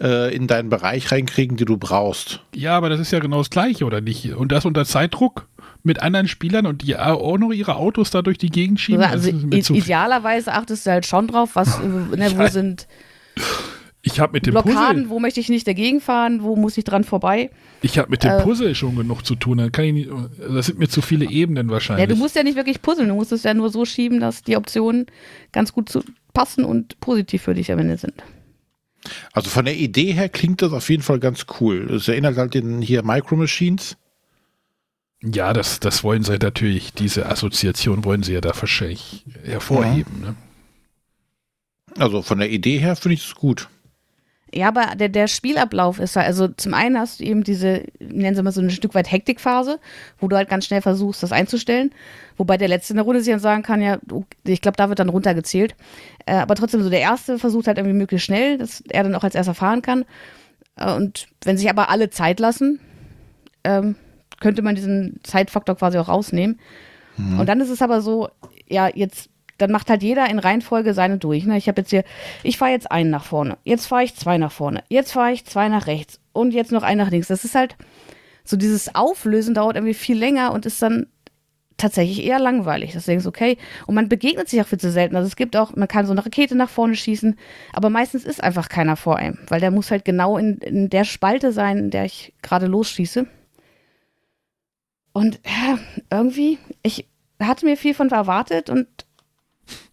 [SPEAKER 3] äh, in deinen Bereich reinkriegen, die du brauchst.
[SPEAKER 2] Ja, aber das ist ja genau das Gleiche, oder nicht? Und das unter Zeitdruck? mit anderen Spielern und die auch noch ihre Autos da durch die Gegend schieben.
[SPEAKER 1] Also, also idealerweise achtest du halt schon drauf, was, ne, wo sind
[SPEAKER 2] ich habe mit dem
[SPEAKER 1] Blockaden,
[SPEAKER 2] Puzzle,
[SPEAKER 1] wo möchte ich nicht dagegen fahren, wo muss ich dran vorbei.
[SPEAKER 2] Ich habe mit dem äh, Puzzle schon genug zu tun. Dann kann ich nicht, das sind mir zu viele Ebenen wahrscheinlich.
[SPEAKER 1] Ja, du musst ja nicht wirklich puzzeln, du musst es ja nur so schieben, dass die Optionen ganz gut zu passen und positiv für dich am Ende sind.
[SPEAKER 3] Also von der Idee her klingt das auf jeden Fall ganz cool. Es erinnert halt den hier Micro Machines.
[SPEAKER 2] Ja, das, das wollen sie natürlich, diese Assoziation wollen sie ja da wahrscheinlich hervorheben. Ja. Ne?
[SPEAKER 3] Also von der Idee her finde ich es gut.
[SPEAKER 1] Ja, aber der, der Spielablauf ist halt, also zum einen hast du eben diese, nennen sie mal so ein Stück weit Hektikphase, wo du halt ganz schnell versuchst, das einzustellen. Wobei der letzte in der Runde sich dann sagen kann, ja, ich glaube, da wird dann runtergezählt. Äh, aber trotzdem, so der erste versucht halt irgendwie möglichst schnell, dass er dann auch als erster fahren kann. Äh, und wenn sich aber alle Zeit lassen, ähm, könnte man diesen Zeitfaktor quasi auch rausnehmen. Mhm. Und dann ist es aber so, ja, jetzt, dann macht halt jeder in Reihenfolge seine durch. Ne? Ich habe jetzt hier, ich fahre jetzt einen nach vorne, jetzt fahre ich zwei nach vorne, jetzt fahre ich zwei nach rechts und jetzt noch einen nach links. Das ist halt so dieses Auflösen dauert irgendwie viel länger und ist dann tatsächlich eher langweilig. Deswegen ist okay. Und man begegnet sich auch viel zu selten. Also es gibt auch, man kann so eine Rakete nach vorne schießen, aber meistens ist einfach keiner vor einem, weil der muss halt genau in, in der Spalte sein, in der ich gerade losschieße. Und ja, irgendwie, ich hatte mir viel von erwartet und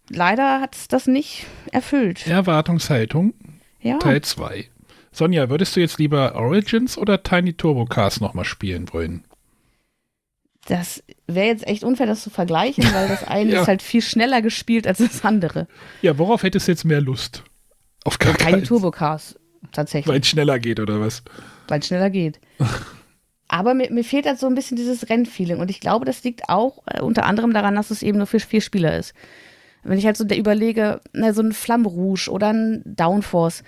[SPEAKER 1] leider hat es das nicht erfüllt.
[SPEAKER 2] Erwartungshaltung, ja. Teil 2. Sonja, würdest du jetzt lieber Origins oder Tiny Turbo Cars nochmal spielen wollen?
[SPEAKER 1] Das wäre jetzt echt unfair, das zu vergleichen, weil das eine ja. ist halt viel schneller gespielt als das andere.
[SPEAKER 2] Ja, worauf hättest du jetzt mehr Lust?
[SPEAKER 1] Auf gar Tiny Turbo Cars, tatsächlich.
[SPEAKER 2] Weil es schneller geht, oder was?
[SPEAKER 1] Weil es schneller geht. Aber mir, mir, fehlt halt so ein bisschen dieses Rennfeeling. Und ich glaube, das liegt auch äh, unter anderem daran, dass es eben nur für vier Spieler ist. Wenn ich halt so überlege, na, so ein Flamme Rouge oder ein Downforce,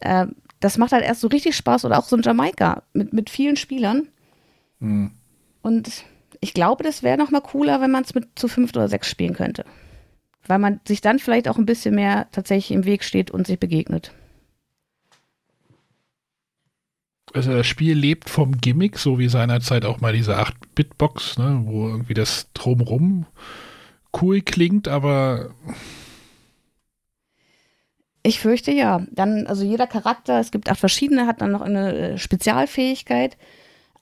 [SPEAKER 1] äh, das macht halt erst so richtig Spaß. Oder auch so ein Jamaika mit, mit vielen Spielern. Mhm. Und ich glaube, das wäre noch mal cooler, wenn man es mit zu fünf oder sechs spielen könnte. Weil man sich dann vielleicht auch ein bisschen mehr tatsächlich im Weg steht und sich begegnet.
[SPEAKER 2] also das Spiel lebt vom Gimmick, so wie seinerzeit auch mal diese 8-Bit-Box, ne, wo irgendwie das drumrum cool klingt, aber
[SPEAKER 1] ich fürchte ja. Dann, also jeder Charakter, es gibt acht verschiedene, hat dann noch eine äh, Spezialfähigkeit,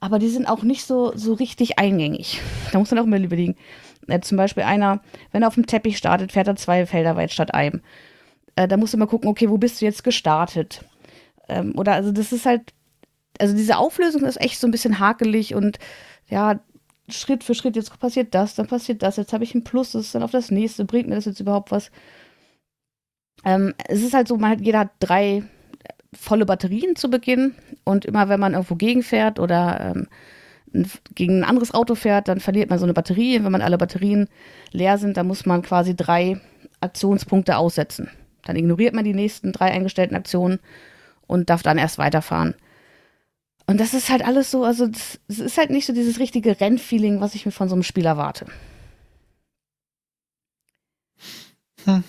[SPEAKER 1] aber die sind auch nicht so, so richtig eingängig. Da muss man auch mal überlegen. Äh, zum Beispiel einer, wenn er auf dem Teppich startet, fährt er zwei Felder weit statt einem. Äh, da musst du mal gucken, okay, wo bist du jetzt gestartet? Ähm, oder also das ist halt also diese Auflösung ist echt so ein bisschen hakelig und ja, Schritt für Schritt, jetzt passiert das, dann passiert das, jetzt habe ich ein Plus, das ist dann auf das nächste, bringt mir das jetzt überhaupt was? Ähm, es ist halt so, man hat, jeder hat drei volle Batterien zu Beginn und immer wenn man irgendwo gegenfährt oder ähm, gegen ein anderes Auto fährt, dann verliert man so eine Batterie. Wenn man alle Batterien leer sind, dann muss man quasi drei Aktionspunkte aussetzen. Dann ignoriert man die nächsten drei eingestellten Aktionen und darf dann erst weiterfahren. Und das ist halt alles so, also es ist halt nicht so dieses richtige Rennfeeling, was ich mir von so einem Spiel erwarte.
[SPEAKER 2] Hm.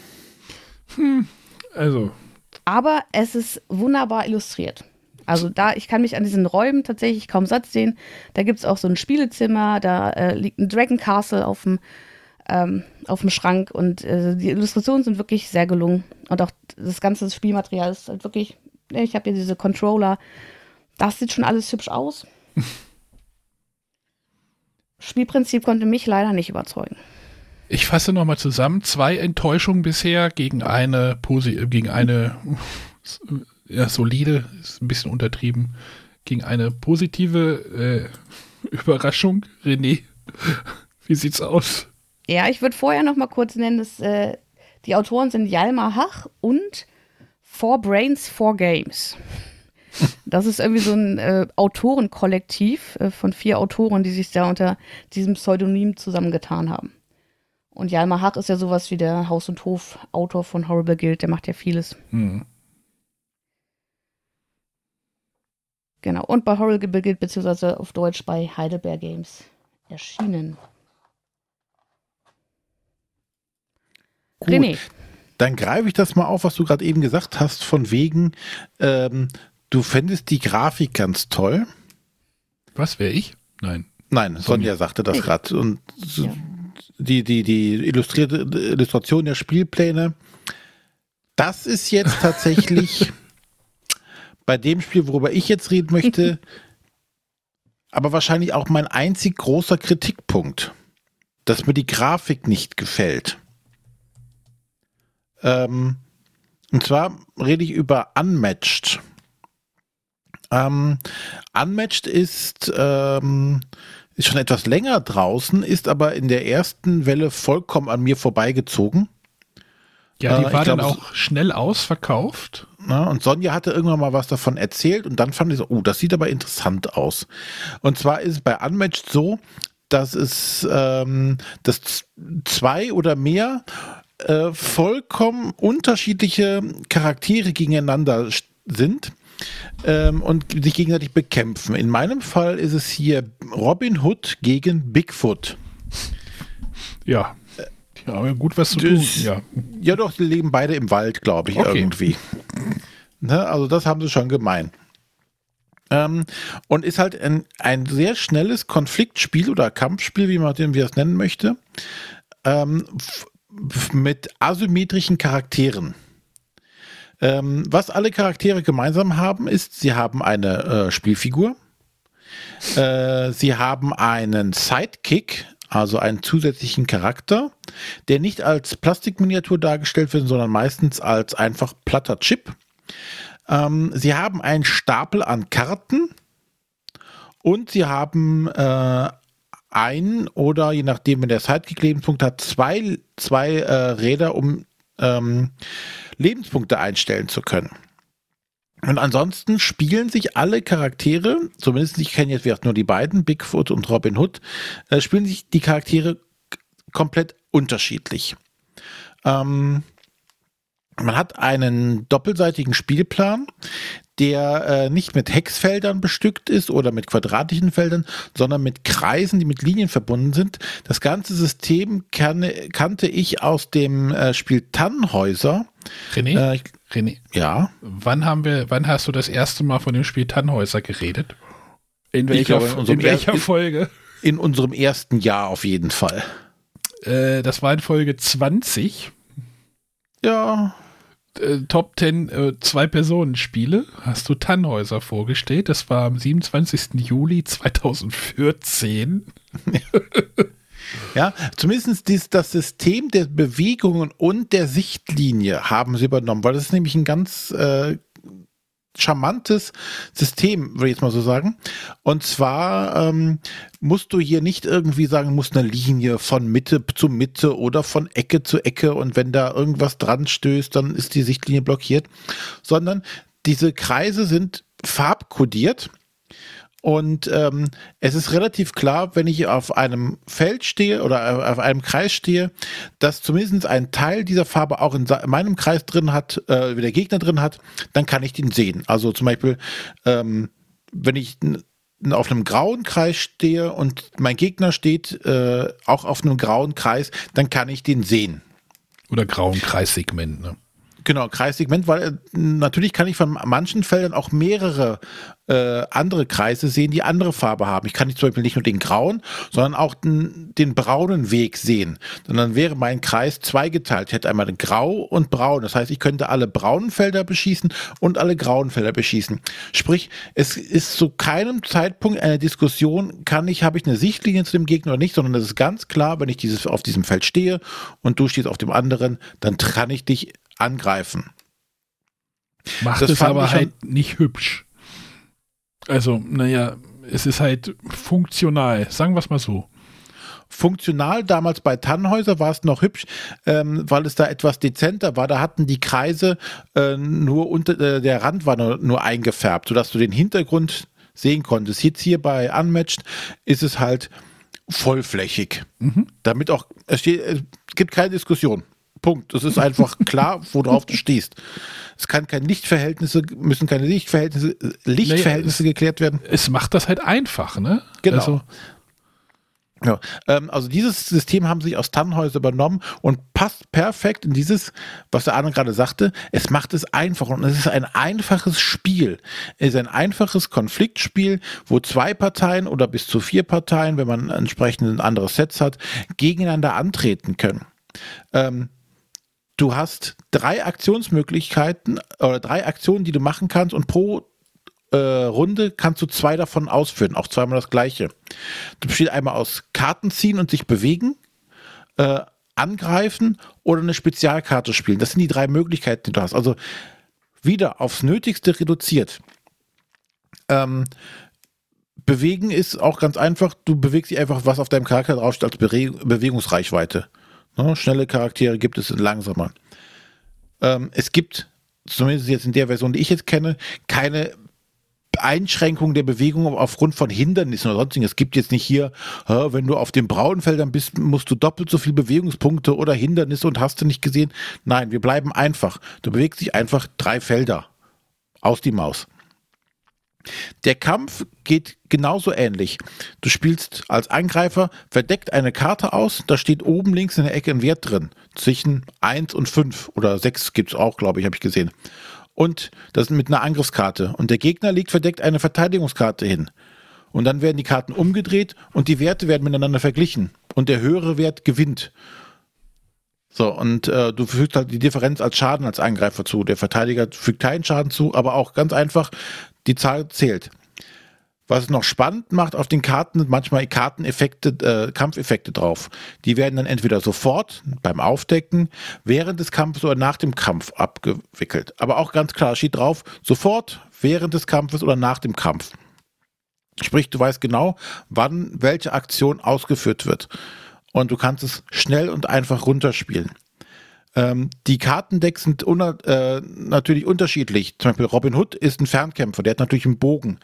[SPEAKER 2] Hm. Also.
[SPEAKER 1] Aber es ist wunderbar illustriert. Also da, ich kann mich an diesen Räumen tatsächlich kaum satt sehen. Da gibt es auch so ein Spielezimmer, da äh, liegt ein Dragon Castle auf dem, ähm, auf dem Schrank und äh, die Illustrationen sind wirklich sehr gelungen. Und auch das ganze Spielmaterial ist halt wirklich, ich habe hier diese Controller, das sieht schon alles hübsch aus. Spielprinzip konnte mich leider nicht überzeugen.
[SPEAKER 2] Ich fasse nochmal zusammen. Zwei Enttäuschungen bisher gegen eine, gegen eine ja, solide, ist ein bisschen untertrieben, gegen eine positive äh, Überraschung. René, wie sieht's aus?
[SPEAKER 1] Ja, ich würde vorher noch mal kurz nennen, dass äh, die Autoren sind Jalmar Hach und Four Brains, Four Games. Das ist irgendwie so ein äh, Autorenkollektiv äh, von vier Autoren, die sich da unter diesem Pseudonym zusammengetan haben. Und Jalmar Hach ist ja sowas wie der Haus- und Hof-Autor von Horrible Guild, der macht ja vieles. Hm. Genau, und bei Horrible Guild, beziehungsweise auf Deutsch bei Heidelberg Games erschienen.
[SPEAKER 3] Gut. René. Dann greife ich das mal auf, was du gerade eben gesagt hast, von wegen, ähm, du fändest die Grafik ganz toll.
[SPEAKER 2] Was, wäre ich? Nein.
[SPEAKER 3] Nein, Sonja, Sonja sagte das gerade. Und ja. die, die, die illustrierte Illustration der Spielpläne, das ist jetzt tatsächlich bei dem Spiel, worüber ich jetzt reden möchte, aber wahrscheinlich auch mein einzig großer Kritikpunkt, dass mir die Grafik nicht gefällt. Ähm, und zwar rede ich über Unmatched. Ähm, Unmatched ist, ähm, ist schon etwas länger draußen, ist aber in der ersten Welle vollkommen an mir vorbeigezogen.
[SPEAKER 2] Ja, die äh, war dann auch schnell ausverkauft.
[SPEAKER 3] Na, und Sonja hatte irgendwann mal was davon erzählt und dann fand ich so, oh, das sieht aber interessant aus. Und zwar ist es bei Unmatched so, dass es ähm, dass zwei oder mehr äh, vollkommen unterschiedliche Charaktere gegeneinander sind ähm, und sich gegenseitig bekämpfen. In meinem Fall ist es hier Robin Hood gegen Bigfoot.
[SPEAKER 2] Ja. Ja, gut was zu tun.
[SPEAKER 3] Ja. ja, doch, die leben beide im Wald, glaube ich, okay. irgendwie. Ne, also das haben sie schon gemein. Ähm, und ist halt ein, ein sehr schnelles Konfliktspiel oder Kampfspiel, wie man es nennen möchte, ähm, mit asymmetrischen Charakteren. Ähm, was alle Charaktere gemeinsam haben, ist, sie haben eine äh, Spielfigur, äh, sie haben einen Sidekick, also einen zusätzlichen Charakter, der nicht als Plastikminiatur dargestellt wird, sondern meistens als einfach platter Chip. Ähm, sie haben einen Stapel an Karten und sie haben äh, ein oder je nachdem, wenn der Sidekick Lebenspunkte hat, zwei, zwei äh, Räder, um ähm, Lebenspunkte einstellen zu können. Und ansonsten spielen sich alle Charaktere, zumindest ich kenne jetzt nur die beiden, Bigfoot und Robin Hood, äh, spielen sich die Charaktere komplett unterschiedlich. Ähm, man hat einen doppelseitigen Spielplan, der äh, nicht mit Hexfeldern bestückt ist oder mit quadratischen Feldern, sondern mit Kreisen, die mit Linien verbunden sind. Das ganze System kann, kannte ich aus dem äh, Spiel Tannhäuser.
[SPEAKER 2] René? Äh, René? Ja. Wann haben wir, wann hast du das erste Mal von dem Spiel Tannhäuser geredet?
[SPEAKER 3] In welcher, glaube, in in welcher Folge? In unserem ersten Jahr auf jeden Fall.
[SPEAKER 2] Äh, das war in Folge 20.
[SPEAKER 3] Ja,
[SPEAKER 2] äh, Top 10 äh, Zwei-Personen-Spiele hast du Tannhäuser vorgestellt. Das war am 27. Juli 2014.
[SPEAKER 3] ja, zumindest dies, das System der Bewegungen und der Sichtlinie haben sie übernommen, weil das ist nämlich ein ganz äh, charmantes System, würde ich jetzt mal so sagen. Und zwar ähm, musst du hier nicht irgendwie sagen, musst eine Linie von Mitte zu Mitte oder von Ecke zu Ecke und wenn da irgendwas dran stößt, dann ist die Sichtlinie blockiert, sondern diese Kreise sind farbkodiert und ähm, es ist relativ klar, wenn ich auf einem Feld stehe oder auf einem Kreis stehe, dass zumindest ein Teil dieser Farbe auch in meinem Kreis drin hat, äh, wie der Gegner drin hat, dann kann ich den sehen. Also zum Beispiel, ähm, wenn ich auf einem grauen Kreis stehe und mein Gegner steht äh, auch auf einem grauen Kreis, dann kann ich den sehen.
[SPEAKER 2] Oder grauen Kreissegment, ne?
[SPEAKER 3] Genau, Kreissegment, weil äh, natürlich kann ich von manchen Feldern auch mehrere äh, andere Kreise sehen, die andere Farbe haben. Ich kann nicht zum Beispiel nicht nur den grauen, sondern auch den, den braunen Weg sehen. Und dann wäre mein Kreis zweigeteilt. Ich hätte einmal den grau und braun. Das heißt, ich könnte alle braunen Felder beschießen und alle grauen Felder beschießen. Sprich, es ist zu keinem Zeitpunkt eine Diskussion, kann ich, habe ich eine Sichtlinie zu dem Gegner oder nicht, sondern es ist ganz klar, wenn ich dieses, auf diesem Feld stehe und du stehst auf dem anderen, dann kann ich dich angreifen.
[SPEAKER 2] Macht das es aber halt nicht hübsch. Also, naja, es ist halt funktional, sagen wir es mal so.
[SPEAKER 3] Funktional, damals bei Tannhäuser war es noch hübsch, ähm, weil es da etwas dezenter war. Da hatten die Kreise äh, nur unter, äh, der Rand war nur, nur eingefärbt, sodass du den Hintergrund sehen konntest. Jetzt hier bei Unmatched ist es halt vollflächig. Mhm. Damit auch, es, steht, es gibt keine Diskussion. Punkt. Es ist einfach klar, worauf du stehst. Es kann keine Lichtverhältnisse, müssen keine Lichtverhältnisse, Lichtverhältnisse naja, geklärt werden.
[SPEAKER 2] Es macht das halt einfach, ne?
[SPEAKER 3] Genau. Also, ja, ähm, also dieses System haben sich aus Tannhäuser übernommen und passt perfekt in dieses, was der Arne gerade sagte. Es macht es einfach und es ist ein einfaches Spiel. Es ist ein einfaches Konfliktspiel, wo zwei Parteien oder bis zu vier Parteien, wenn man entsprechend ein anderes Set hat, gegeneinander antreten können. Ähm, du hast drei Aktionsmöglichkeiten oder drei Aktionen, die du machen kannst und pro äh, Runde kannst du zwei davon ausführen, auch zweimal das gleiche. Du besteht einmal aus Karten ziehen und sich bewegen, äh, angreifen oder eine Spezialkarte spielen. Das sind die drei Möglichkeiten, die du hast. Also wieder aufs Nötigste reduziert. Ähm, bewegen ist auch ganz einfach. Du bewegst dich einfach, was auf deinem Charakter draufsteht, als Be Bewegungsreichweite. Ne? Schnelle Charaktere gibt es langsamer. Ähm, es gibt, zumindest jetzt in der Version, die ich jetzt kenne, keine Einschränkung der Bewegung aufgrund von Hindernissen oder sonstiges. Es gibt jetzt nicht hier, wenn du auf den braunen Feldern bist, musst du doppelt so viel Bewegungspunkte oder Hindernisse und hast du nicht gesehen. Nein, wir bleiben einfach. Du bewegst dich einfach drei Felder aus die Maus. Der Kampf geht genauso ähnlich. Du spielst als Angreifer verdeckt eine Karte aus, da steht oben links in der Ecke ein Wert drin. Zwischen 1 und 5 oder 6 gibt es auch, glaube ich, habe ich gesehen. Und das ist mit einer Angriffskarte. Und der Gegner legt verdeckt eine Verteidigungskarte hin. Und dann werden die Karten umgedreht und die Werte werden miteinander verglichen. Und der höhere Wert gewinnt. So, und äh, du fügst halt die Differenz als Schaden als Angreifer zu. Der Verteidiger fügt keinen Schaden zu, aber auch ganz einfach, die Zahl zählt. Was es noch spannend macht, auf den Karten sind manchmal Karteneffekte, äh, Kampfeffekte drauf. Die werden dann entweder sofort beim Aufdecken, während des Kampfes oder nach dem Kampf abgewickelt. Aber auch ganz klar steht drauf, sofort, während des Kampfes oder nach dem Kampf. Sprich, du weißt genau, wann welche Aktion ausgeführt wird. Und du kannst es schnell und einfach runterspielen. Ähm, die Kartendecks sind äh, natürlich unterschiedlich. Zum Beispiel Robin Hood ist ein Fernkämpfer, der hat natürlich einen Bogen.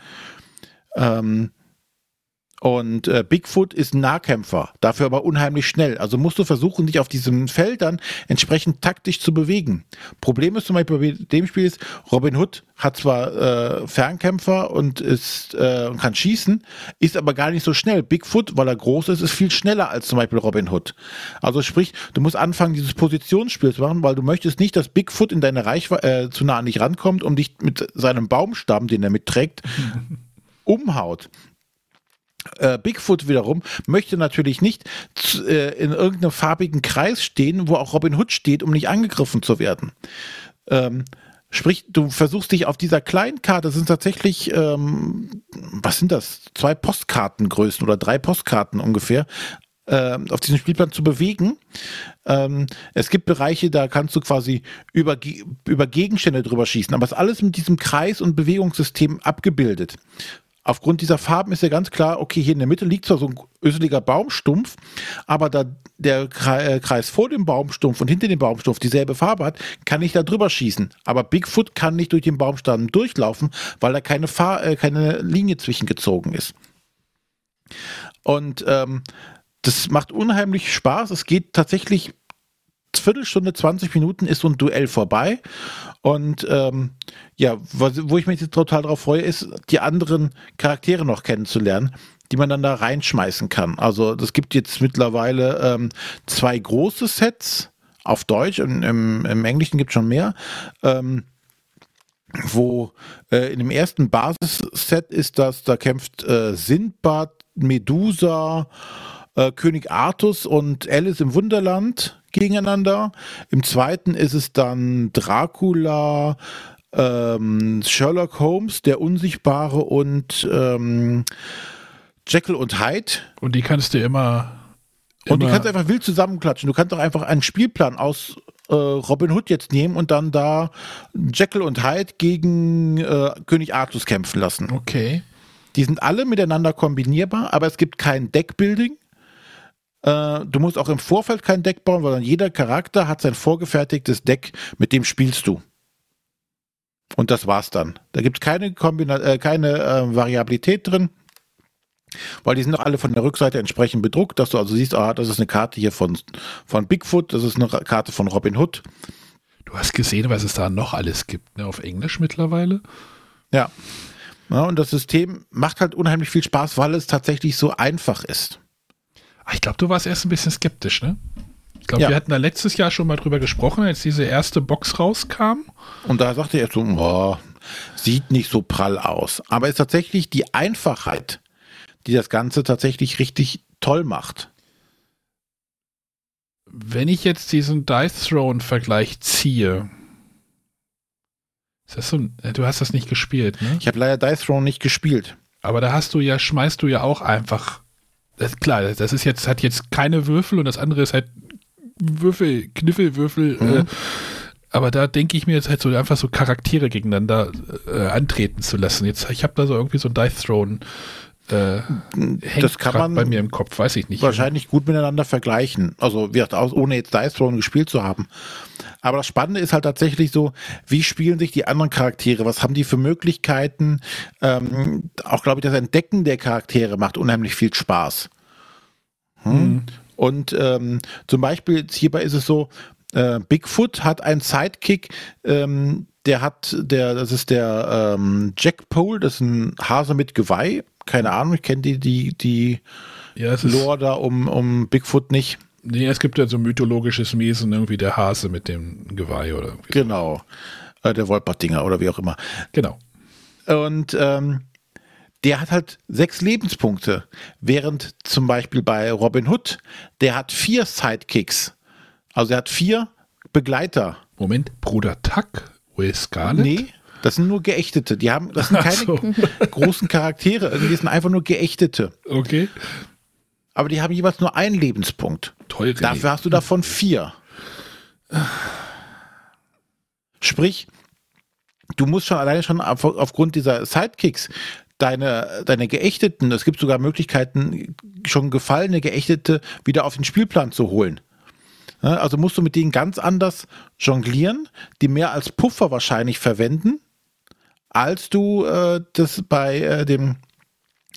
[SPEAKER 3] Ähm, und äh, Bigfoot ist ein Nahkämpfer, dafür aber unheimlich schnell. Also musst du versuchen, dich auf diesen Feldern entsprechend taktisch zu bewegen. Problem ist zum Beispiel bei dem Spiel ist, Robin Hood hat zwar äh, Fernkämpfer und ist äh, und kann schießen, ist aber gar nicht so schnell. Bigfoot, weil er groß ist, ist viel schneller als zum Beispiel Robin Hood. Also sprich, du musst anfangen, dieses Positionsspiel zu machen, weil du möchtest nicht, dass Bigfoot in deine Reichweite äh, zu nah an dich rankommt, um dich mit seinem Baumstamm, den er mitträgt, umhaut. Äh, Bigfoot wiederum möchte natürlich nicht äh, in irgendeinem farbigen Kreis stehen, wo auch Robin Hood steht, um nicht angegriffen zu werden. Ähm, sprich, du versuchst dich auf dieser kleinen Karte, das sind tatsächlich, ähm, was sind das? Zwei Postkartengrößen oder drei Postkarten ungefähr, äh, auf diesem Spielplan zu bewegen. Ähm, es gibt Bereiche, da kannst du quasi über, über Gegenstände drüber schießen, aber es ist alles mit diesem Kreis- und Bewegungssystem abgebildet. Aufgrund dieser Farben ist ja ganz klar, okay, hier in der Mitte liegt zwar so ein öseliger Baumstumpf, aber da der äh, Kreis vor dem Baumstumpf und hinter dem Baumstumpf dieselbe Farbe hat, kann ich da drüber schießen. Aber Bigfoot kann nicht durch den Baumstamm durchlaufen, weil da keine, Fahr äh, keine Linie zwischengezogen ist. Und ähm, das macht unheimlich Spaß. Es geht tatsächlich Viertelstunde, 20 Minuten ist so ein Duell vorbei. Und ähm, ja, wo ich mich jetzt total darauf freue, ist, die anderen Charaktere noch kennenzulernen, die man dann da reinschmeißen kann. Also es gibt jetzt mittlerweile ähm, zwei große Sets auf Deutsch und im, im Englischen gibt es schon mehr. Ähm, wo äh, in dem ersten Basisset ist das, da kämpft äh, Sindbad, Medusa, äh, König Artus und Alice im Wunderland gegeneinander. Im zweiten ist es dann Dracula, ähm, Sherlock Holmes, der Unsichtbare und ähm, Jekyll und Hyde.
[SPEAKER 2] Und die kannst du immer.
[SPEAKER 3] Und die kannst du einfach wild zusammenklatschen. Du kannst auch einfach einen Spielplan aus äh, Robin Hood jetzt nehmen und dann da Jekyll und Hyde gegen äh, König Artus kämpfen lassen.
[SPEAKER 2] Okay.
[SPEAKER 3] Die sind alle miteinander kombinierbar, aber es gibt kein Deckbuilding. Äh, du musst auch im Vorfeld kein Deck bauen, weil jeder Charakter hat sein vorgefertigtes Deck, mit dem spielst du. Und das war's dann. Da gibt es keine, Kombina äh, keine äh, Variabilität drin, weil die sind doch alle von der Rückseite entsprechend bedruckt, dass du also siehst, ah, das ist eine Karte hier von, von Bigfoot, das ist eine Karte von Robin Hood.
[SPEAKER 2] Du hast gesehen, was es da noch alles gibt, ne, auf Englisch mittlerweile.
[SPEAKER 3] Ja. ja. Und das System macht halt unheimlich viel Spaß, weil es tatsächlich so einfach ist.
[SPEAKER 2] Ah, ich glaube, du warst erst ein bisschen skeptisch, ne? Ich glaube, ja. wir hatten da letztes Jahr schon mal drüber gesprochen, als diese erste Box rauskam.
[SPEAKER 3] Und da sagte er so, oh, sieht nicht so prall aus. Aber es ist tatsächlich die Einfachheit, die das Ganze tatsächlich richtig toll macht.
[SPEAKER 2] Wenn ich jetzt diesen Dice Throne-Vergleich ziehe, ist das so, äh, du hast das nicht gespielt, ne?
[SPEAKER 3] Ich habe leider Dice Throne nicht gespielt.
[SPEAKER 2] Aber da hast du ja, schmeißt du ja auch einfach das, klar, das ist jetzt, hat jetzt keine Würfel und das andere ist halt Würfel, Kniffelwürfel. Mhm. Äh, aber da denke ich mir jetzt halt so einfach so Charaktere gegeneinander äh, antreten zu lassen. Jetzt, ich habe da so irgendwie so ein Dice Throne. Äh,
[SPEAKER 3] das kann man
[SPEAKER 2] bei mir im Kopf, weiß ich nicht.
[SPEAKER 3] Wahrscheinlich gut miteinander vergleichen. Also, wie gesagt, ohne jetzt Dice Throne gespielt zu haben. Aber das Spannende ist halt tatsächlich so, wie spielen sich die anderen Charaktere? Was haben die für Möglichkeiten? Ähm, auch, glaube ich, das Entdecken der Charaktere macht unheimlich viel Spaß. Hm? Mhm. Und ähm, zum Beispiel hierbei ist es so, äh, Bigfoot hat einen Sidekick, ähm, der hat, der, das ist der ähm, Jack Pole, das ist ein Hase mit Geweih. Keine Ahnung, ich kenne die, die, die
[SPEAKER 2] ja,
[SPEAKER 3] Lore da um, um Bigfoot nicht.
[SPEAKER 2] Nee, es gibt ja so mythologisches Wesen, irgendwie der Hase mit dem Geweih oder irgendwie.
[SPEAKER 3] Genau. Äh, der Wolpertinger oder wie auch immer.
[SPEAKER 2] Genau.
[SPEAKER 3] Und ähm, der hat halt sechs Lebenspunkte, während zum Beispiel bei Robin Hood, der hat vier Sidekicks. Also er hat vier Begleiter.
[SPEAKER 2] Moment, Bruder Tuck, Will Scarlet? Nee,
[SPEAKER 3] das sind nur Geächtete. Die haben, das sind keine so. großen Charaktere, die sind einfach nur Geächtete.
[SPEAKER 2] Okay
[SPEAKER 3] aber die haben jeweils nur einen Lebenspunkt.
[SPEAKER 2] Toll.
[SPEAKER 3] Dafür hast du davon vier. Sprich, du musst schon alleine schon auf, aufgrund dieser Sidekicks deine, deine Geächteten, es gibt sogar Möglichkeiten, schon gefallene Geächtete wieder auf den Spielplan zu holen. Also musst du mit denen ganz anders jonglieren, die mehr als Puffer wahrscheinlich verwenden, als du äh, das bei äh, dem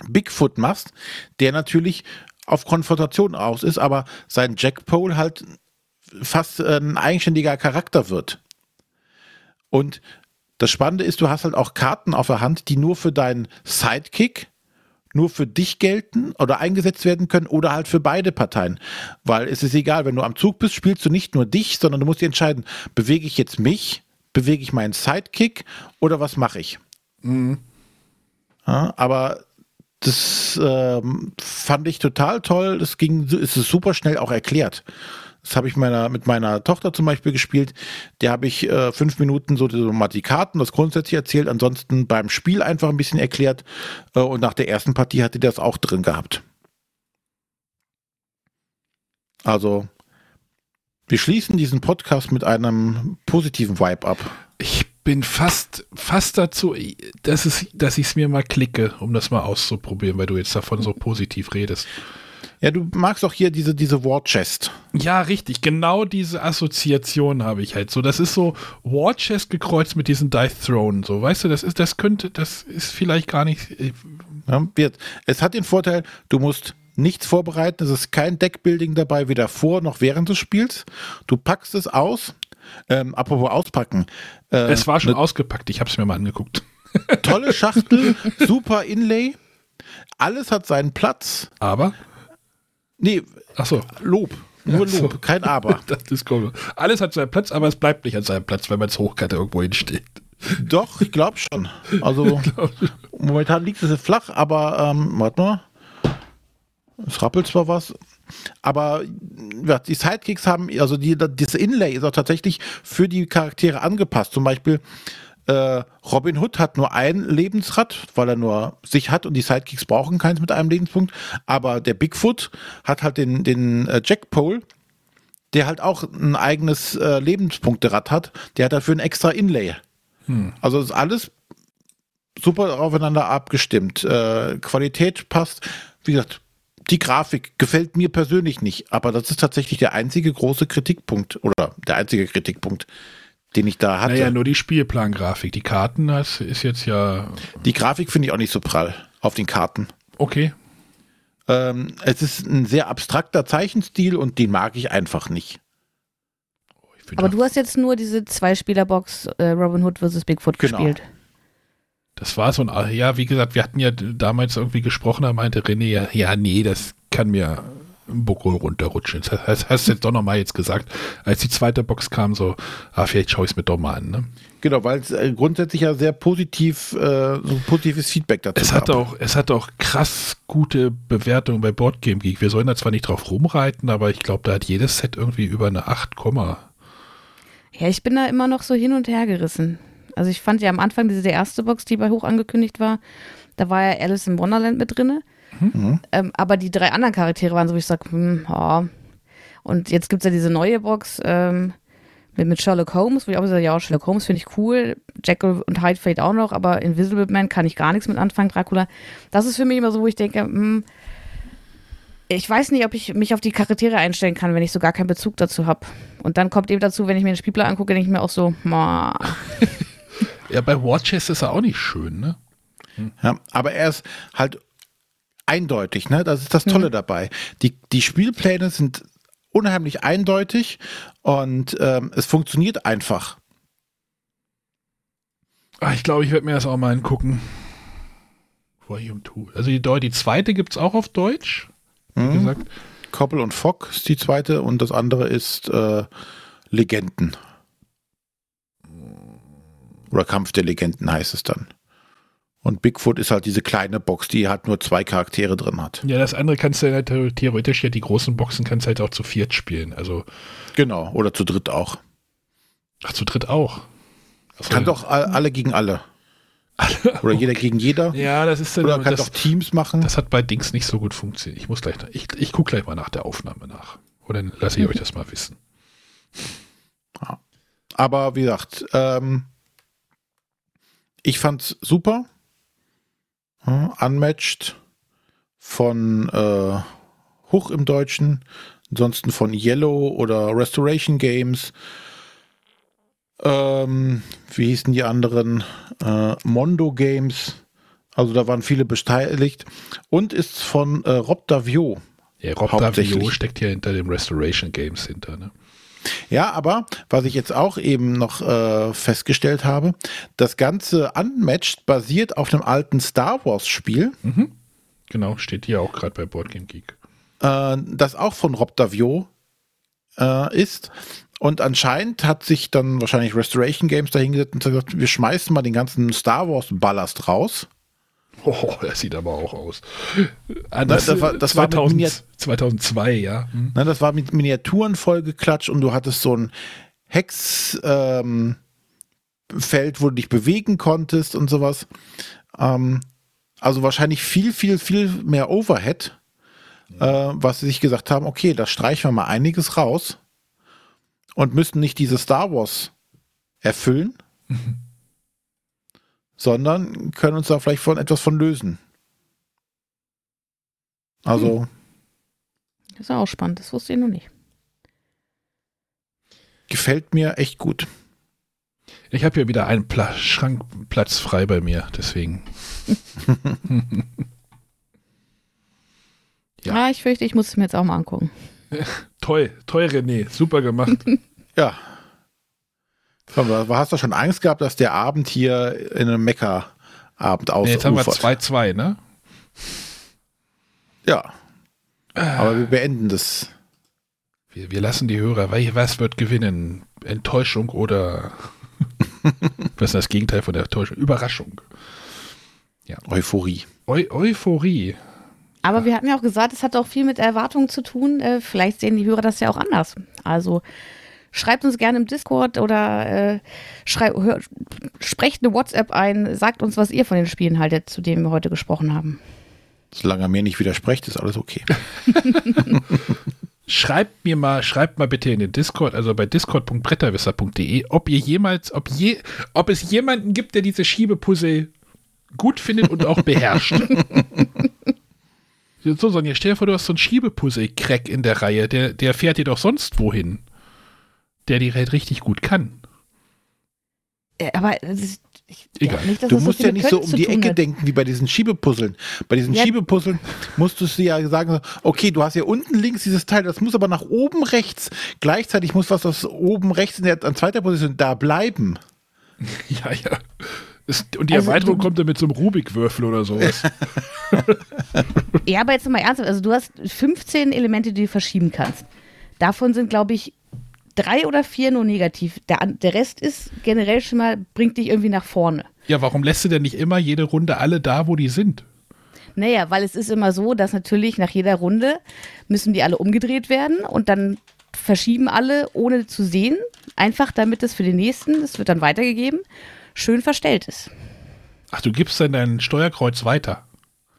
[SPEAKER 3] Bigfoot machst, der natürlich auf Konfrontation aus ist, aber sein Jackpole halt fast ein eigenständiger Charakter wird. Und das Spannende ist, du hast halt auch Karten auf der Hand, die nur für deinen Sidekick, nur für dich gelten oder eingesetzt werden können oder halt für beide Parteien. Weil es ist egal, wenn du am Zug bist, spielst du nicht nur dich, sondern du musst dir entscheiden, bewege ich jetzt mich, bewege ich meinen Sidekick oder was mache ich? Mhm. Ja, aber das ähm, fand ich total toll. Das ging, ist es super schnell auch erklärt. Das habe ich meiner, mit meiner Tochter zum Beispiel gespielt. Der habe ich äh, fünf Minuten so, so mal die Karten, das grundsätzlich erzählt, ansonsten beim Spiel einfach ein bisschen erklärt. Äh, und nach der ersten Partie hatte das auch drin gehabt. Also, wir schließen diesen Podcast mit einem positiven Vibe ab.
[SPEAKER 2] Ich bin fast, fast dazu, dass, es, dass ich es mir mal klicke, um das mal auszuprobieren, weil du jetzt davon so positiv redest.
[SPEAKER 3] Ja, du magst auch hier diese, diese War Chest.
[SPEAKER 2] Ja, richtig. Genau diese Assoziation habe ich halt so. Das ist so War Chest gekreuzt mit diesen Dice Throne. So, weißt du, das ist, das könnte, das ist vielleicht gar nicht. Äh,
[SPEAKER 3] ja, wird. Es hat den Vorteil, du musst nichts vorbereiten. Es ist kein Deckbuilding dabei, weder vor noch während des Spiels. Du packst es aus. Ähm, apropos auspacken.
[SPEAKER 2] Äh, es war schon ausgepackt. Ich habe es mir mal angeguckt.
[SPEAKER 3] Tolle Schachtel, super Inlay. Alles hat seinen Platz.
[SPEAKER 2] Aber
[SPEAKER 3] Nee,
[SPEAKER 2] Ach so.
[SPEAKER 3] Lob. Nur Lob, so. kein Aber.
[SPEAKER 2] Das ist komisch. Alles hat seinen Platz, aber es bleibt nicht an seinem Platz, wenn man es hochkante irgendwo hinsteht.
[SPEAKER 3] Doch, ich glaube schon. Also momentan liegt es flach, aber ähm, warte mal. Es rappelt zwar was, aber ja, die Sidekicks haben, also die, das Inlay ist auch tatsächlich für die Charaktere angepasst. Zum Beispiel äh, Robin Hood hat nur ein Lebensrad, weil er nur sich hat und die Sidekicks brauchen keins mit einem Lebenspunkt. Aber der Bigfoot hat halt den, den äh, Jackpole, der halt auch ein eigenes äh, Lebenspunkterad hat. Der hat dafür ein extra Inlay. Hm. Also ist alles super aufeinander abgestimmt. Äh, Qualität passt. Wie gesagt, die Grafik gefällt mir persönlich nicht, aber das ist tatsächlich der einzige große Kritikpunkt oder der einzige Kritikpunkt, den ich da hatte.
[SPEAKER 2] Naja, nur die Spielplangrafik. Die Karten, das ist jetzt ja.
[SPEAKER 3] Die Grafik finde ich auch nicht so prall auf den Karten.
[SPEAKER 2] Okay.
[SPEAKER 3] Ähm, es ist ein sehr abstrakter Zeichenstil und den mag ich einfach nicht.
[SPEAKER 1] Oh, Aber du hast jetzt nur diese Zwei-Spieler-Box äh, Robin Hood vs. Bigfoot genau. gespielt.
[SPEAKER 2] Das war so ein, ja, wie gesagt, wir hatten ja damals irgendwie gesprochen, da meinte René, ja, ja nee, das kann mir Buckel runterrutschen. Das hast, hast du jetzt doch nochmal jetzt gesagt, als die zweite Box kam, so, ah, vielleicht schaue ich es mir doch mal an. Ne?
[SPEAKER 3] Genau, weil es äh, grundsätzlich ja sehr positiv, äh, so positives Feedback dazu
[SPEAKER 2] es hat auch Es hat auch krass gute Bewertungen bei Boardgame Geek. Wir sollen da zwar nicht drauf rumreiten, aber ich glaube, da hat jedes Set irgendwie über eine 8,
[SPEAKER 1] ja, ich bin da immer noch so hin und her gerissen. Also ich fand ja am Anfang diese erste Box, die bei hoch angekündigt war, da war ja Alice in Wonderland mit drinne. Mhm. Ähm, aber die drei anderen Charaktere waren so, wie ich sage, hm, ja. Und jetzt gibt es ja diese neue Box ähm, mit, mit Sherlock Holmes, wo ich auch sage, ja, Sherlock Holmes finde ich cool. Jekyll und Hyde vielleicht auch noch, aber Invisible Man kann ich gar nichts mit anfangen, Dracula. Das ist für mich immer so, wo ich denke, hm, ich weiß nicht, ob ich mich auf die Charaktere einstellen kann, wenn ich so gar keinen Bezug dazu habe. Und dann kommt eben dazu, wenn ich mir den Spielplan angucke, denke ich mir auch so, ma.
[SPEAKER 2] ja, bei Watches ist er auch nicht schön, ne?
[SPEAKER 3] Hm. Ja, aber er ist halt eindeutig, ne? Das ist das Tolle mhm. dabei. Die, die Spielpläne sind unheimlich eindeutig und ähm, es funktioniert einfach.
[SPEAKER 2] Ach, ich glaube, ich werde mir das auch mal angucken. Volume 2. Also die, die zweite gibt es auch auf Deutsch. Wie mhm. gesagt.
[SPEAKER 3] Koppel und Fock ist die zweite und das andere ist äh, Legenden. Oder Kampf der Legenden heißt es dann. Und Bigfoot ist halt diese kleine Box, die halt nur zwei Charaktere drin hat.
[SPEAKER 2] Ja, das andere kannst du halt theoretisch ja die großen Boxen kannst du halt auch zu viert spielen. Also
[SPEAKER 3] genau, oder zu dritt auch.
[SPEAKER 2] Ach, zu dritt auch.
[SPEAKER 3] Achso, kann doch alle gegen alle. alle oder okay. jeder gegen jeder.
[SPEAKER 2] Ja, das ist
[SPEAKER 3] Oder kann das, doch Teams machen.
[SPEAKER 2] Das hat bei Dings nicht so gut funktioniert. Ich muss gleich, ich, ich gucke gleich mal nach der Aufnahme nach. Oder lasse ich euch das mal wissen.
[SPEAKER 3] Ja. Aber wie gesagt, ähm, ich fand's super hm, unmatched von äh, Hoch im Deutschen, ansonsten von Yellow oder Restoration Games. Ähm, wie hießen die anderen? Äh, Mondo Games. Also da waren viele beteiligt. Und ist von äh, Rob Davio.
[SPEAKER 2] Ja, Rob Davio steckt ja hinter dem Restoration Games hinter, ne?
[SPEAKER 3] Ja, aber was ich jetzt auch eben noch äh, festgestellt habe, das ganze Unmatched basiert auf einem alten Star Wars Spiel.
[SPEAKER 2] Mhm. Genau, steht hier auch gerade bei Boardgame Geek.
[SPEAKER 3] Äh, das auch von Rob Davio äh, ist. Und anscheinend hat sich dann wahrscheinlich Restoration Games dahingesetzt und gesagt, wir schmeißen mal den ganzen Star Wars Ballast raus
[SPEAKER 2] Oh, das sieht aber auch aus.
[SPEAKER 3] Das, das, war, das 2000, war
[SPEAKER 2] 2002, ja.
[SPEAKER 3] Hm. Das war mit Miniaturen vollgeklatscht und du hattest so ein Hexfeld, ähm, wo du dich bewegen konntest und sowas. Ähm, also wahrscheinlich viel, viel, viel mehr Overhead, äh, was sie sich gesagt haben, okay, da streichen wir mal einiges raus und müssten nicht diese Star Wars erfüllen. Mhm sondern können uns da vielleicht von etwas von lösen. Also. Hm.
[SPEAKER 1] Das ist auch spannend, das wusste ich noch nicht.
[SPEAKER 3] Gefällt mir echt gut.
[SPEAKER 2] Ich habe hier wieder einen Pla Schrankplatz frei bei mir, deswegen.
[SPEAKER 1] ja. Ah, ich fürchte, ich muss es mir jetzt auch mal angucken.
[SPEAKER 2] toll, toll, René, super gemacht.
[SPEAKER 3] ja. Hast du schon Angst gehabt, dass der Abend hier in einem Mecker-Abend ausufert? Nee,
[SPEAKER 2] jetzt haben wir 2-2, ne?
[SPEAKER 3] Ja. Aber wir beenden das.
[SPEAKER 2] Wir, wir lassen die Hörer, was wird gewinnen? Enttäuschung oder was ist das Gegenteil von der Enttäuschung? Überraschung.
[SPEAKER 3] Ja. Euphorie.
[SPEAKER 2] Eu Euphorie.
[SPEAKER 1] Aber wir hatten ja auch gesagt, es hat auch viel mit Erwartungen zu tun. Äh, vielleicht sehen die Hörer das ja auch anders. Also schreibt uns gerne im Discord oder äh, hör, sprecht eine WhatsApp ein, sagt uns, was ihr von den Spielen haltet, zu denen wir heute gesprochen haben.
[SPEAKER 3] Solange er mir nicht widerspricht, ist alles okay.
[SPEAKER 2] schreibt mir mal, schreibt mal bitte in den Discord, also bei discord.bretterwisser.de, ob ihr jemals, ob je, ob es jemanden gibt, der diese Schiebepuzzle gut findet und auch beherrscht. so, Sonja, stell dir vor, du hast so einen Schiebepuzzle-Crack in der Reihe, der, der fährt dir doch sonst wohin. Der die halt richtig gut kann.
[SPEAKER 1] Äh, aber das,
[SPEAKER 3] ich, Egal. Ja, nicht, du musst so ja nicht so um die Ecke hat. denken wie bei diesen Schiebepuzzeln. Bei diesen ja. Schiebepuzzeln musst du ja sagen, okay, du hast ja unten links dieses Teil, das muss aber nach oben rechts. Gleichzeitig muss was aus oben rechts in der an zweiter Position da bleiben.
[SPEAKER 2] Ja, ja. Und die also, Erweiterung du, kommt dann mit so einem Rubikwürfel oder sowas.
[SPEAKER 1] ja, aber jetzt mal ernsthaft, also du hast 15 Elemente, die du verschieben kannst. Davon sind, glaube ich, drei oder vier nur negativ. Der, der Rest ist generell schon mal, bringt dich irgendwie nach vorne.
[SPEAKER 2] Ja, warum lässt du denn nicht immer jede Runde alle da, wo die sind?
[SPEAKER 1] Naja, weil es ist immer so, dass natürlich nach jeder Runde müssen die alle umgedreht werden und dann verschieben alle, ohne zu sehen. Einfach damit es für den nächsten, das wird dann weitergegeben, schön verstellt ist.
[SPEAKER 2] Ach, du gibst dann dein Steuerkreuz weiter.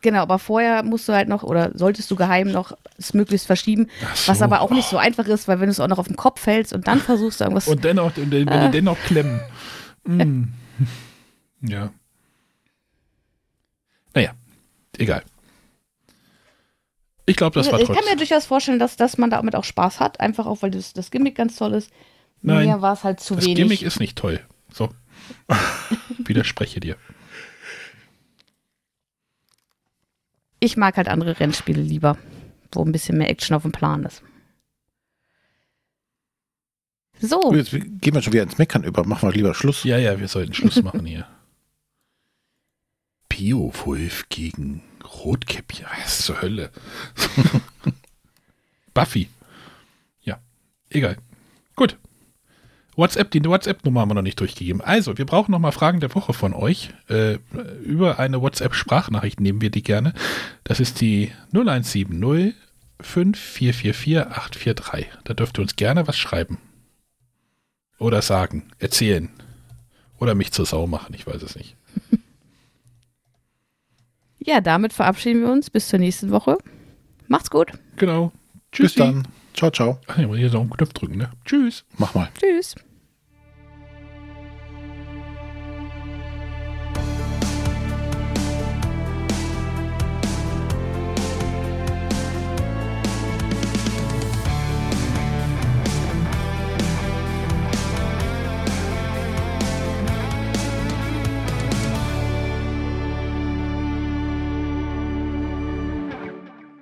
[SPEAKER 1] Genau, aber vorher musst du halt noch oder solltest du geheim noch es möglichst verschieben, so. was aber auch nicht so einfach ist, weil wenn du es auch noch auf den Kopf hältst und dann versuchst du irgendwas.
[SPEAKER 2] Und dennoch, und wenn äh, dennoch klemmen. Mm. ja. Naja, egal. Ich glaube, das war
[SPEAKER 1] trotzdem. Ich kann mir durchaus vorstellen, dass, dass man damit auch Spaß hat, einfach auch, weil das, das Gimmick ganz toll ist.
[SPEAKER 2] Nein,
[SPEAKER 1] Mir war es halt zu
[SPEAKER 2] das
[SPEAKER 1] wenig.
[SPEAKER 2] Das Gimmick ist nicht toll. So. Widerspreche dir.
[SPEAKER 1] Ich mag halt andere Rennspiele lieber, wo ein bisschen mehr Action auf dem Plan ist. So.
[SPEAKER 3] Jetzt gehen wir schon wieder ins Meckern über. Machen wir lieber Schluss.
[SPEAKER 2] Ja, ja, wir sollten Schluss machen hier. Beowulf gegen Rotkäppchen. Was zur Hölle? Buffy. Ja, egal. Gut. WhatsApp, die WhatsApp-Nummer haben wir noch nicht durchgegeben. Also, wir brauchen noch mal Fragen der Woche von euch. Äh, über eine WhatsApp-Sprachnachricht nehmen wir die gerne. Das ist die 0170 5444 843. Da dürft ihr uns gerne was schreiben. Oder sagen, erzählen. Oder mich zur Sau machen, ich weiß es nicht.
[SPEAKER 1] Ja, damit verabschieden wir uns. Bis zur nächsten Woche. Macht's gut.
[SPEAKER 2] Genau.
[SPEAKER 3] Tschüss. Bis dann. Ciao, ciao.
[SPEAKER 2] Ach, ich muss hier so einen Knopf drücken, ne? Tschüss.
[SPEAKER 3] Mach mal.
[SPEAKER 1] Tschüss.